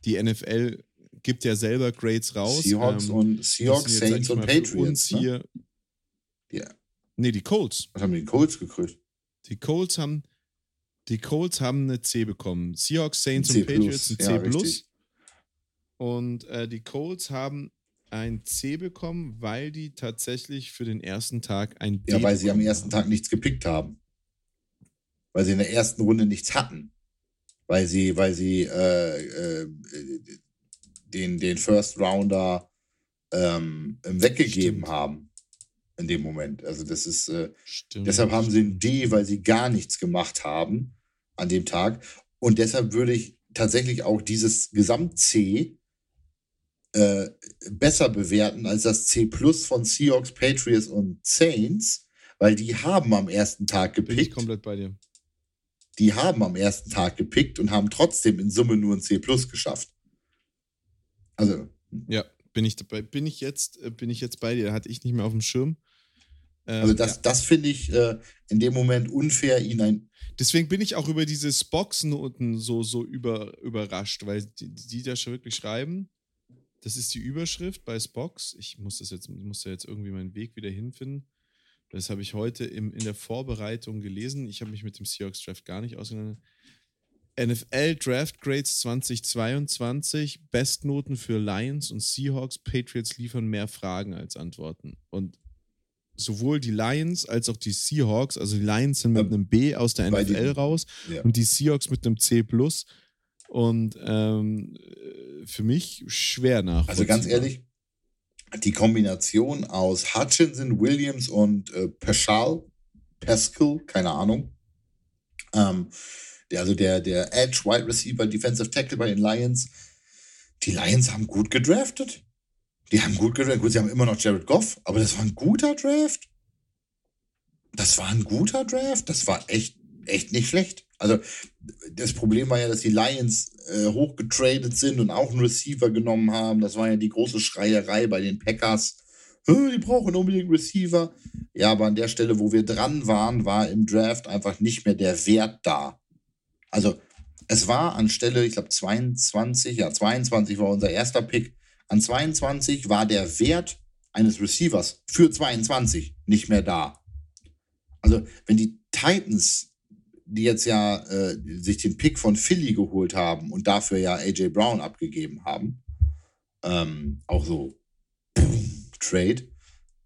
die NFL gibt ja selber Grades raus. Seahawks Ähm, und Seahawks, Saints und Patriots. Ne? hier, Ja. Nee, die Colts. Was haben die Colts gekriegt? Die Colts haben, die Colts haben eine C bekommen. Seahawks, Saints C+, und Patriots ein C+. ja, richtig. und äh, die Colts haben ein C bekommen, weil die tatsächlich für den ersten Tag ein D Ja, weil sie am ersten. Tag nichts gepickt haben. Weil sie in der ersten Runde nichts hatten. Weil sie, weil sie äh, äh, den, den First Rounder ähm, weggegeben Stimmt. haben in dem Moment. Also das ist, äh, deshalb haben sie ein D, weil sie gar nichts gemacht haben an dem Tag. Und deshalb würde ich tatsächlich auch dieses Gesamt-C äh, besser bewerten als das C Plus von Seahawks, Patriots und Saints, weil die haben am ersten Tag gepickt. Bin ich komplett bei dir. Die haben am ersten Tag gepickt und haben trotzdem in Summe nur ein C Plus geschafft. Also. Ja, bin ich dabei. Bin ich jetzt, äh, bin ich jetzt bei dir? Hatte ich nicht mehr auf dem Schirm. Ähm, also das, ja. das finde ich äh, in dem Moment unfair, ihn ein. Deswegen bin ich auch über diese Spox-Noten so, so über, überrascht, weil die, die da schon wirklich schreiben. Das ist die Überschrift bei Spox. Ich muss das jetzt, muss da jetzt irgendwie meinen Weg wieder hinfinden. Das habe ich heute im, in der Vorbereitung gelesen. Ich habe mich mit dem Seahawks Draft gar nicht auseinandergesetzt. NFL Draft Grades 2022, Bestnoten für Lions und Seahawks, Patriots liefern mehr Fragen als Antworten. Und sowohl die Lions als auch die Seahawks, also die Lions sind mit einem B aus der NFL den, raus ja. und die Seahawks mit einem C. Und ähm, für mich schwer nach. Also ganz ehrlich, die Kombination aus Hutchinson, Williams und äh, Paschal, Pascal, keine Ahnung. Ähm, der, also der, der Edge, Wide Receiver, Defensive Tackle bei den Lions. Die Lions haben gut gedraftet. Die haben gut gedraftet. Gut, sie haben immer noch Jared Goff, aber das war ein guter Draft. Das war ein guter Draft. Das war echt, echt nicht schlecht. Also, das Problem war ja, dass die Lions äh, hochgetradet sind und auch einen Receiver genommen haben. Das war ja die große Schreierei bei den Packers. Die brauchen unbedingt Receiver. Ja, aber an der Stelle, wo wir dran waren, war im Draft einfach nicht mehr der Wert da. Also, es war anstelle, ich glaube, 22, ja, 22 war unser erster Pick. An 22 war der Wert eines Receivers für 22 nicht mehr da. Also, wenn die Titans, die jetzt ja äh, sich den Pick von Philly geholt haben und dafür ja AJ Brown abgegeben haben, ähm, auch so Trade,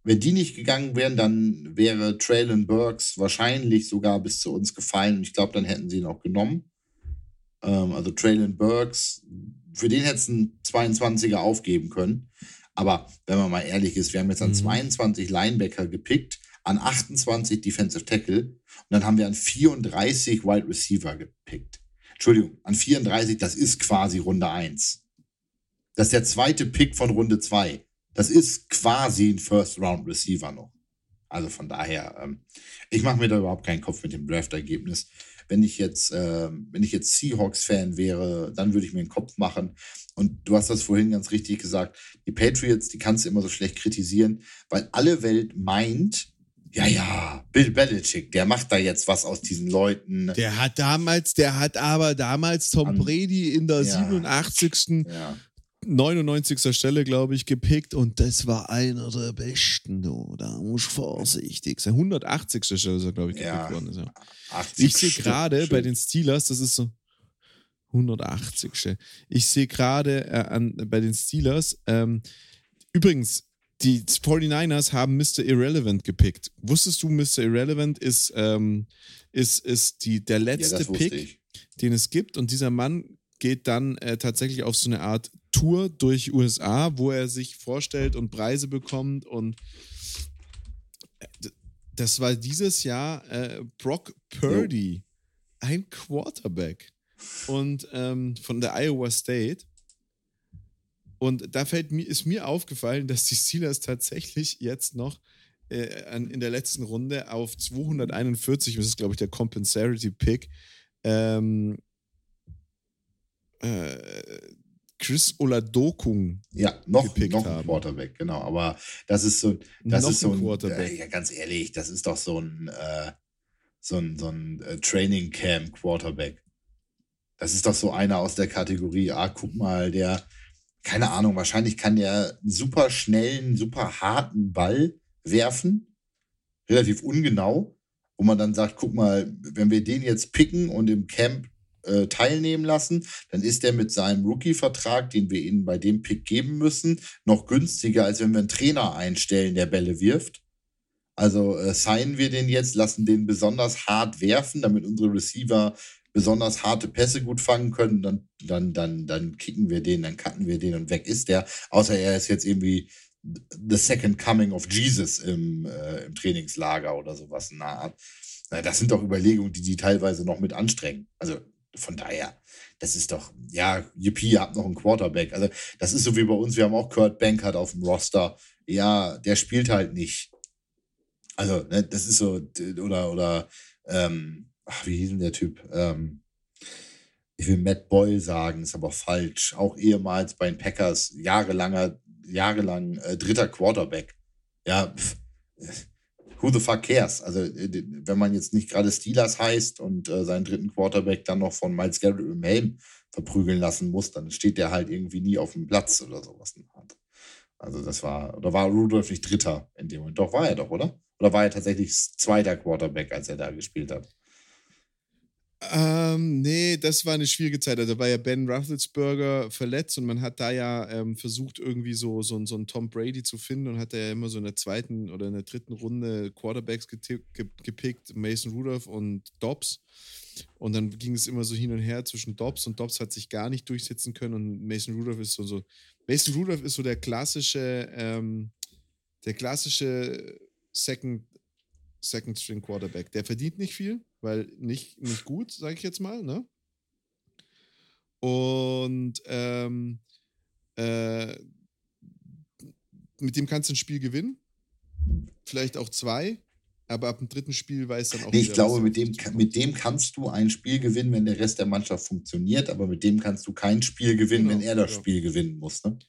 wenn die nicht gegangen wären, dann wäre Traylon Burks wahrscheinlich sogar bis zu uns gefallen und ich glaube, dann hätten sie ihn auch genommen. Ähm, also Traylon Burks, für den hätte es einen 22er aufgeben können. Aber wenn man mal ehrlich ist, wir haben jetzt an mhm. 22 Linebacker gepickt, an 28 Defensive Tackle und dann haben wir an 34 Wide Receiver gepickt. Entschuldigung, an 34, das ist quasi Runde 1. Das ist der zweite Pick von Runde 2. Das ist quasi ein First-Round-Receiver noch. Also von daher, ähm, ich mache mir da überhaupt keinen Kopf mit dem Draft-Ergebnis wenn ich jetzt, äh, wenn ich jetzt Seahawks-Fan wäre, dann würde ich mir einen Kopf machen. Und du hast das vorhin ganz richtig gesagt, die Patriots, die kannst du immer so schlecht kritisieren, weil alle Welt meint, ja, ja, Bill Belichick, der macht da jetzt was aus diesen Leuten. Der hat damals, der hat aber damals Tom Brady in der ja, 87. Ja. 99. Stelle, glaube ich, gepickt und das war einer der besten. Du. Da muss vorsichtig sein. 180. Stelle ist er, glaube ich, gepickt ja, worden. Ja. Ich sehe gerade bei den Steelers, das ist so 180. Ich sehe gerade äh, bei den Steelers, ähm, übrigens, die 49ers haben Mr. Irrelevant gepickt. Wusstest du, Mr. Irrelevant ist, ähm, ist, ist die, der letzte ja, Pick, ich. den es gibt und dieser Mann geht dann äh, tatsächlich auf so eine Art Tour durch USA, wo er sich vorstellt und Preise bekommt und äh, das war dieses Jahr äh, Brock Purdy, oh. ein Quarterback und ähm, von der Iowa State. Und da fällt mir, ist mir aufgefallen, dass die Steelers tatsächlich jetzt noch äh, in der letzten Runde auf 241, das ist glaube ich der Compensatory Pick, ähm, äh, Chris Oladokun ja, noch, noch ein Quarterback, genau. Aber das ist so, das noch ist so ein, Quarterback. Äh, ja, ganz ehrlich, das ist doch so ein, äh, so ein, so ein äh, Training Camp Quarterback. Das ist doch so einer aus der Kategorie, ah, guck mal, der, keine Ahnung, wahrscheinlich kann der einen super schnellen, super harten Ball werfen, relativ ungenau, wo man dann sagt, guck mal, wenn wir den jetzt picken und im Camp äh, teilnehmen lassen, dann ist er mit seinem Rookie-Vertrag, den wir ihnen bei dem Pick geben müssen, noch günstiger, als wenn wir einen Trainer einstellen, der Bälle wirft. Also äh, signen wir den jetzt, lassen den besonders hart werfen, damit unsere Receiver besonders harte Pässe gut fangen können, dann, dann, dann, dann kicken wir den, dann cutten wir den und weg ist der. Außer er ist jetzt irgendwie The Second Coming of Jesus im, äh, im Trainingslager oder sowas in der Art. Das sind doch Überlegungen, die die teilweise noch mit anstrengen. Also von daher, das ist doch, ja, yippie, ihr habt noch einen Quarterback. Also das ist so wie bei uns, wir haben auch Kurt Bankert auf dem Roster. Ja, der spielt halt nicht. Also, ne, das ist so, oder, oder, ähm, ach, wie hieß denn der Typ? Ähm, ich will Matt Boyle sagen, ist aber falsch. Auch ehemals bei den Packers jahrelanger, jahrelang äh, dritter Quarterback. Ja, pff, who the fuck cares? Also, äh, wenn man jetzt nicht gerade Steelers heißt und äh, seinen dritten Quarterback dann noch von Miles Garrett im Helm verprügeln lassen muss, dann steht der halt irgendwie nie auf dem Platz oder sowas. Also, das war, oder war Rudolph nicht Dritter in dem Moment? Doch, war er doch, oder? Oder war er tatsächlich zweiter Quarterback, als er da gespielt hat? Ähm, nee, das war eine schwierige Zeit. Also da war ja Ben Roethlisberger verletzt und man hat da ja ähm, versucht, irgendwie so, so, so einen Tom Brady zu finden und hat da ja immer so in der zweiten oder in der dritten Runde Quarterbacks gepickt, Mason Rudolph und Dobbs. Und dann ging es immer so hin und her zwischen Dobbs und Dobbs hat sich gar nicht durchsetzen können und Mason Rudolph ist so, so Mason Rudolph ist so der klassische, ähm, der klassische Second, Second String Quarterback. Der verdient nicht viel weil nicht, nicht gut, sage ich jetzt mal, ne? Und ähm, äh, mit dem kannst du ein Spiel gewinnen. Vielleicht auch zwei, aber ab dem dritten Spiel weiß dann auch. Nee, ich glaube, mit dem, mit dem kannst du ein Spiel gewinnen, wenn der Rest der Mannschaft funktioniert, aber mit dem kannst du kein Spiel gewinnen, genau, wenn er das genau. Spiel gewinnen muss. Ne?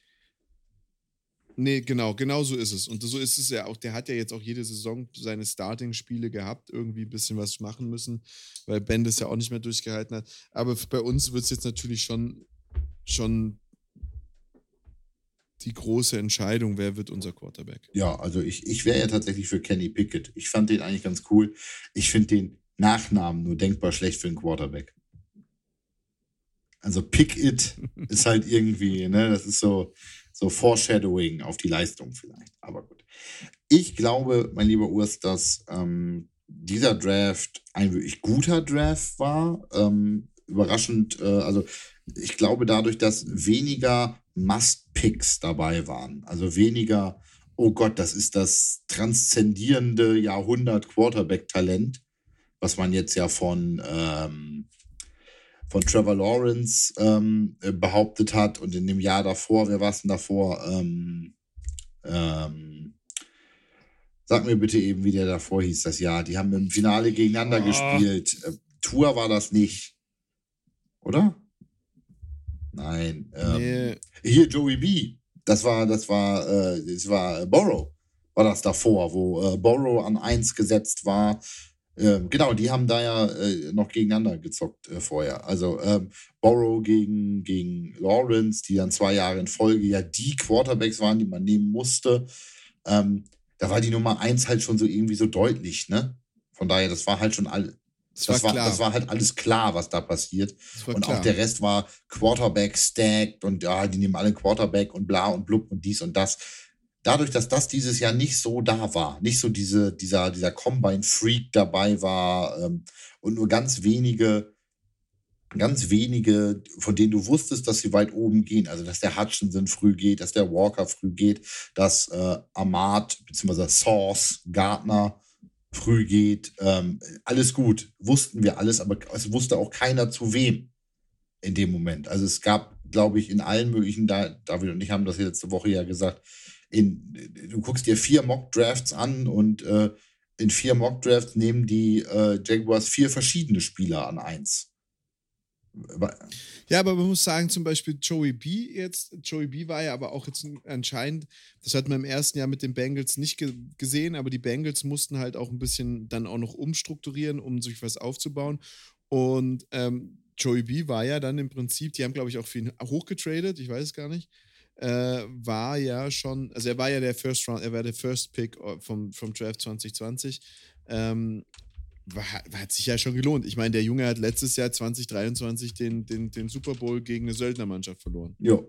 Nee, genau, genau so ist es. Und so ist es ja auch. Der hat ja jetzt auch jede Saison seine Starting-Spiele gehabt, irgendwie ein bisschen was machen müssen, weil Ben das ja auch nicht mehr durchgehalten hat. Aber bei uns wird es jetzt natürlich schon, schon die große Entscheidung, wer wird unser Quarterback. Ja, also ich, ich wäre ja tatsächlich für Kenny Pickett. Ich fand den eigentlich ganz cool. Ich finde den Nachnamen nur denkbar schlecht für einen Quarterback. Also Pick It ist halt irgendwie, ne, das ist so, so Foreshadowing auf die Leistung vielleicht. Aber gut. Ich glaube, mein lieber Urs, dass ähm, dieser Draft ein wirklich guter Draft war. Ähm, überraschend, äh, also ich glaube dadurch, dass weniger Must-Picks dabei waren. Also weniger, oh Gott, das ist das transzendierende Jahrhundert-Quarterback-Talent, was man jetzt ja von ähm, von Trevor Lawrence ähm, äh, behauptet hat und in dem Jahr davor, wer war es denn davor? Ähm, ähm, sag mir bitte eben, wie der davor hieß, das Jahr. Die haben im Finale gegeneinander oh. gespielt. Äh, Tour war das nicht. Oder? Nein. Ähm, nee. Hier Joey B. Das war, das war, äh, das war äh, Borrow. War das davor, wo äh, Borrow an 1 gesetzt war ähm, genau, die haben da ja äh, noch gegeneinander gezockt äh, vorher. Also ähm, Borrow gegen, gegen Lawrence, die dann zwei Jahre in Folge ja die Quarterbacks waren, die man nehmen musste. Ähm, da war die Nummer eins halt schon so irgendwie so deutlich, ne? Von daher, das war halt schon all, das, das war, das war halt alles klar, was da passiert. Und klar. auch der Rest war Quarterback stacked und ja, die nehmen alle Quarterback und bla und blub und dies und das dadurch, dass das dieses Jahr nicht so da war, nicht so diese, dieser, dieser Combine-Freak dabei war ähm, und nur ganz wenige, ganz wenige, von denen du wusstest, dass sie weit oben gehen, also dass der Hutchinson früh geht, dass der Walker früh geht, dass äh, Ahmad bzw. Sauce, Gardner früh geht, ähm, alles gut, wussten wir alles, aber es wusste auch keiner zu wem in dem Moment. Also es gab, glaube ich, in allen möglichen, da, David und ich haben das letzte Woche ja gesagt, in, du guckst dir vier Mock-Drafts an und äh, in vier Mock-Drafts nehmen die äh, Jaguars vier verschiedene Spieler an eins. Ja, aber man muss sagen, zum Beispiel Joey B jetzt, Joey B war ja aber auch jetzt anscheinend, das hat man im ersten Jahr mit den Bengals nicht ge gesehen, aber die Bengals mussten halt auch ein bisschen dann auch noch umstrukturieren, um sich was aufzubauen. Und ähm, Joey B war ja dann im Prinzip, die haben, glaube ich, auch viel hochgetradet, ich weiß es gar nicht äh, war ja schon, also er war ja der First Round, er war der First Pick äh, vom, vom Draft 2020. Ähm, war, hat sich ja schon gelohnt. Ich meine, der Junge hat letztes Jahr 2023 den, den, den Super Bowl gegen eine Söldnermannschaft verloren. Ja.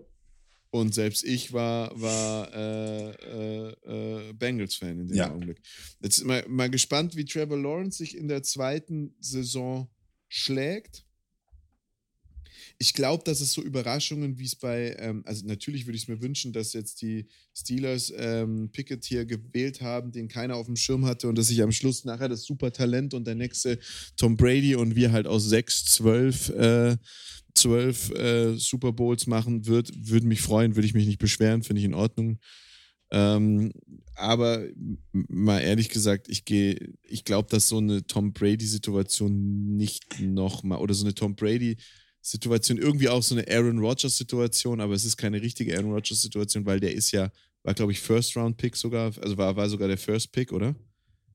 Und selbst ich war, war äh, äh, äh Bengals-Fan in dem ja. Augenblick. Jetzt mal, mal gespannt, wie Trevor Lawrence sich in der zweiten Saison schlägt. Ich glaube, dass es so Überraschungen, wie es bei, ähm, also natürlich würde ich es mir wünschen, dass jetzt die Steelers ähm, Pickett hier gewählt haben, den keiner auf dem Schirm hatte und dass sich am Schluss nachher das Supertalent und der nächste Tom Brady und wir halt aus sechs, zwölf, äh, zwölf äh, Super Bowls machen wird, würde mich freuen, würde ich mich nicht beschweren, finde ich in Ordnung. Ähm, aber mal ehrlich gesagt, ich gehe, ich glaube, dass so eine Tom Brady-Situation nicht nochmal oder so eine Tom Brady-Situation irgendwie auch so eine Aaron Rodgers-Situation, aber es ist keine richtige Aaron Rodgers-Situation, weil der ist ja, war glaube ich First-Round-Pick sogar, also war, war sogar der First-Pick, oder?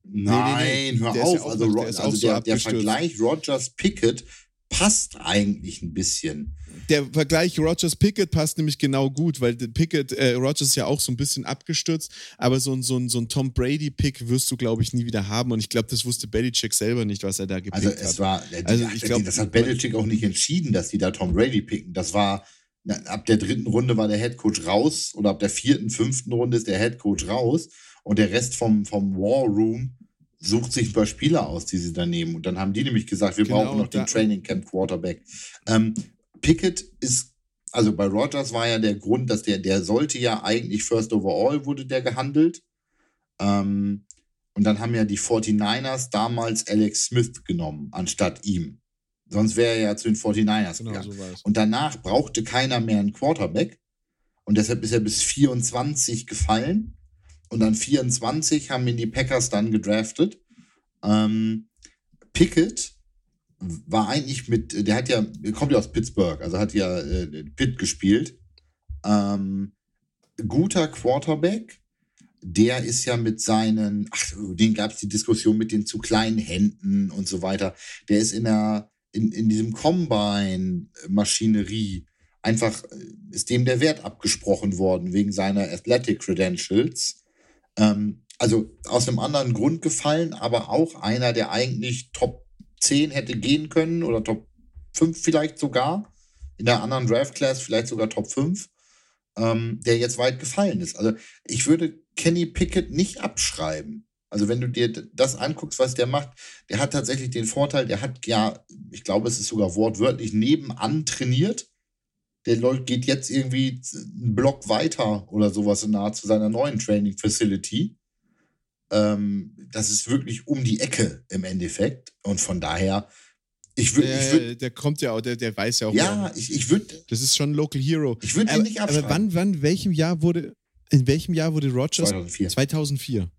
Nein, nee, nee, nee. hör der auf. Ja also, der, also so der, der Vergleich Rodgers-Pickett passt eigentlich ein bisschen. Der Vergleich Rogers Pickett passt nämlich genau gut, weil Pickett, äh, Rogers ist ja auch so ein bisschen abgestürzt, aber so ein, so ein, so ein Tom Brady-Pick wirst du, glaube ich, nie wieder haben. Und ich glaube, das wusste Belichick selber nicht, was er da gepickt also es hat. War, die, also ich glaub, das hat Belichick auch nicht entschieden, dass die da Tom Brady picken. Das war, ab der dritten Runde war der Head Coach raus oder ab der vierten, fünften Runde ist der Head Coach raus und der Rest vom, vom War Room sucht sich ein paar Spieler aus, die sie da nehmen. Und dann haben die nämlich gesagt, wir genau, brauchen noch den Training Camp Quarterback. Ähm, Pickett ist, also bei Rogers war ja der Grund, dass der, der sollte ja eigentlich First Overall wurde der gehandelt. Ähm, und dann haben ja die 49ers damals Alex Smith genommen, anstatt ihm. Sonst wäre er ja zu den 49ers genau, gegangen. So und danach brauchte keiner mehr einen Quarterback. Und deshalb ist er bis 24 gefallen. Und dann 24 haben ihn die Packers dann gedraftet. Ähm, Pickett war eigentlich mit, der hat ja, kommt ja aus Pittsburgh, also hat ja äh, Pitt gespielt. Ähm, guter Quarterback, der ist ja mit seinen, ach, den gab es die Diskussion mit den zu kleinen Händen und so weiter. Der ist in der, in, in diesem Combine-Maschinerie einfach, äh, ist dem der Wert abgesprochen worden wegen seiner Athletic Credentials. Ähm, also aus einem anderen Grund gefallen, aber auch einer, der eigentlich Top 10 hätte gehen können oder Top 5 vielleicht sogar. In der anderen Draft Class vielleicht sogar Top 5, ähm, der jetzt weit gefallen ist. Also ich würde Kenny Pickett nicht abschreiben. Also wenn du dir das anguckst, was der macht, der hat tatsächlich den Vorteil, der hat ja, ich glaube, es ist sogar wortwörtlich nebenan trainiert der geht jetzt irgendwie einen Block weiter oder sowas nahe zu seiner neuen Training Facility. Ähm, das ist wirklich um die Ecke im Endeffekt. Und von daher, ich würde. Der, würd, der kommt ja auch, der, der weiß ja auch. Ja, ich, ich würde. Das ist schon ein Local Hero. Ich würde ihn nicht abschreiben. Aber wann, wann, welchem Jahr wurde, in welchem Jahr wurde Rogers? 2004. 2004.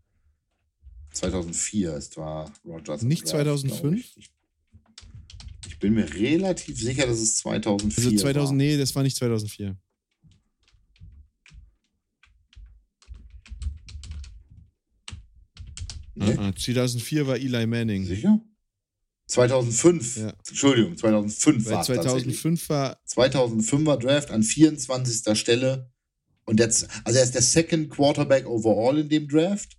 2004 ist war Rogers. Nicht 2005? Ich. Ich bin mir relativ sicher, dass es 2004 also 2000, war. Nee, das war nicht 2004. Nee? Ah, 2004 ah, war Eli Manning. Sicher? 2005. Ja. Entschuldigung, 2005 war 2005 war 2005er Draft an 24. Stelle und jetzt also er ist der Second Quarterback overall in dem Draft.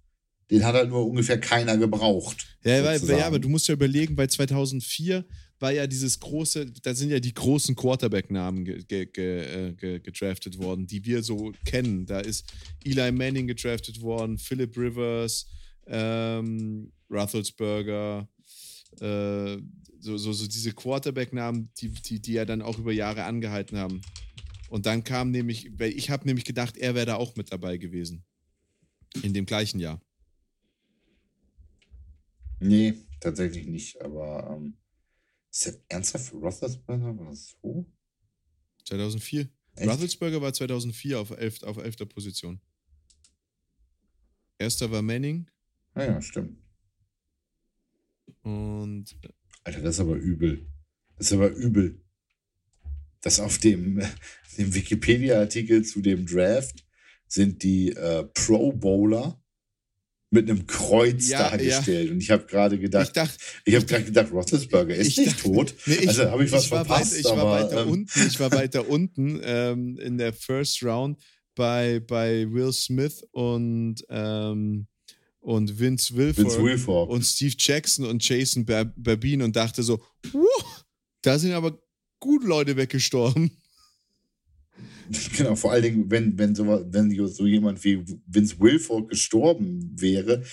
Den hat halt nur ungefähr keiner gebraucht. Ja, weil, ja, aber du musst ja überlegen, bei 2004 war ja dieses große, da sind ja die großen Quarterback-Namen ge, ge, ge, äh, gedraftet worden, die wir so kennen. Da ist Eli Manning gedraftet worden, Philip Rivers, ähm, Roethlisberger, äh, so, so, so diese Quarterback-Namen, die, die, die ja dann auch über Jahre angehalten haben. Und dann kam nämlich, ich habe nämlich gedacht, er wäre da auch mit dabei gewesen. In dem gleichen Jahr. Nee, tatsächlich nicht, aber ähm, ist der ernsthaft Roethlisberger? War das so? 2004. Echt? Roethlisberger war 2004 auf 11. Auf 11. Position. Erster war Manning. Ah ja, stimmt. Und. Alter, das ist aber übel. Das ist aber übel. Das auf dem, *laughs* dem Wikipedia-Artikel zu dem Draft sind die äh, Pro Bowler mit einem Kreuz ja, dargestellt. Ja. Und ich habe gerade gedacht, ich, dacht, ich habe gerade gedacht, Roethlisberger ist nicht dachte, tot. Nee, ich, also habe ich was ich verpasst. Weit, ich, aber, war weiter ähm, unten, ich war weiter *laughs* unten ähm, in der First Round bei, bei Will Smith und, ähm, und Vince Wilfork, Vince Wilfork und Steve Jackson und Jason Babin und dachte so, da sind aber gut Leute weggestorben. *laughs* Genau, vor allen Dingen, wenn, wenn, so, wenn so jemand wie Vince Wilfork gestorben wäre.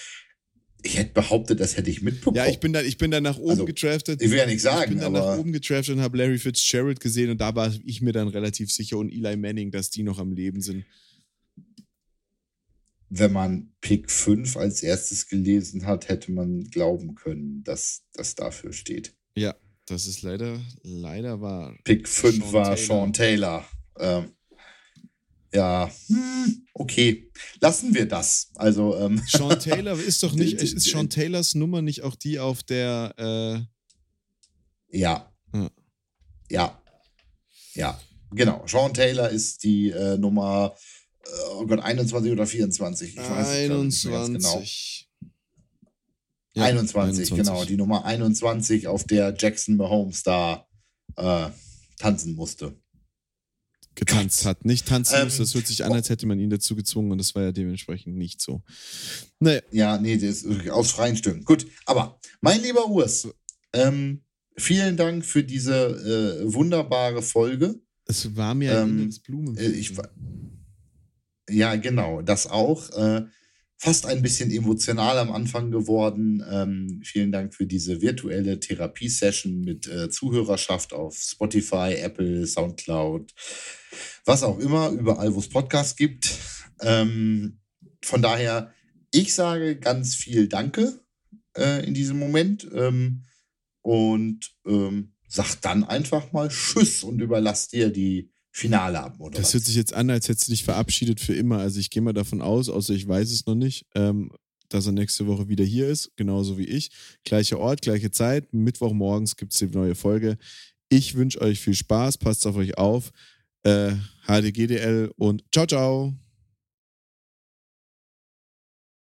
Ich hätte behauptet, das hätte ich mitbekommen. Ja, ich bin da, ich bin da nach oben Also, gedraftet. Ich will ja nicht sagen, ich bin dann nach oben gedraftet und habe Larry Fitzgerald gesehen und da war ich mir dann relativ sicher und Eli Manning, dass die noch am Leben sind. wenn man Pick 5 als erstes gelesen hat, hätte man glauben können, dass das dafür steht. Ja, das ist leider, leider wahr. Pick 5 Sean war Taylor. Sean Taylor. Ähm, ja, hm, okay. Lassen wir das. Also, ähm, *laughs* Sean Taylor ist doch nicht, *laughs* ist Sean Taylors Nummer nicht auch die auf der, äh, ja. Ja. Ja. Ja, genau. Sean Taylor ist die äh, Nummer, äh, oh Gott, 21 oder 24. Ich weiß es gerade nicht mehr ganz genau. 21. Ja, 21, genau. Die Nummer 21, auf der Jackson Mahomes da äh, tanzen musste. Getanzt hat. Nicht tanzen Ähm, muss, das hört sich an, als hätte man ihn dazu gezwungen und das war ja dementsprechend nicht so. Nee, Ja, nee, das ist aus freien Stücken. Gut, aber mein lieber Urs, ähm, vielen Dank für diese äh, wunderbare Folge. es war mir ein Ähm, inneres Blumen. äh, ich Ja, genau, das auch. Äh, fast ein bisschen emotional am Anfang geworden. Ähm, vielen Dank für diese virtuelle Therapiesession mit äh, Zuhörerschaft auf Spotify, Apple, Soundcloud, was auch immer, überall, wo es Podcasts gibt. Ähm, von daher, ich sage ganz viel Danke äh, in diesem Moment ähm, und ähm, sag dann einfach mal Tschüss und überlass dir die Finale ab. Oder Das was? hört sich jetzt an, als hättest du dich verabschiedet für immer. Also ich gehe mal davon aus, außer ich weiß es noch nicht, ähm, dass er nächste Woche wieder hier ist, genauso wie ich. Gleicher Ort, gleiche Zeit. Mittwochmorgens gibt es die neue Folge. Ich wünsche euch viel Spaß, passt auf euch auf. Äh, HDGDL und ciao, ciao.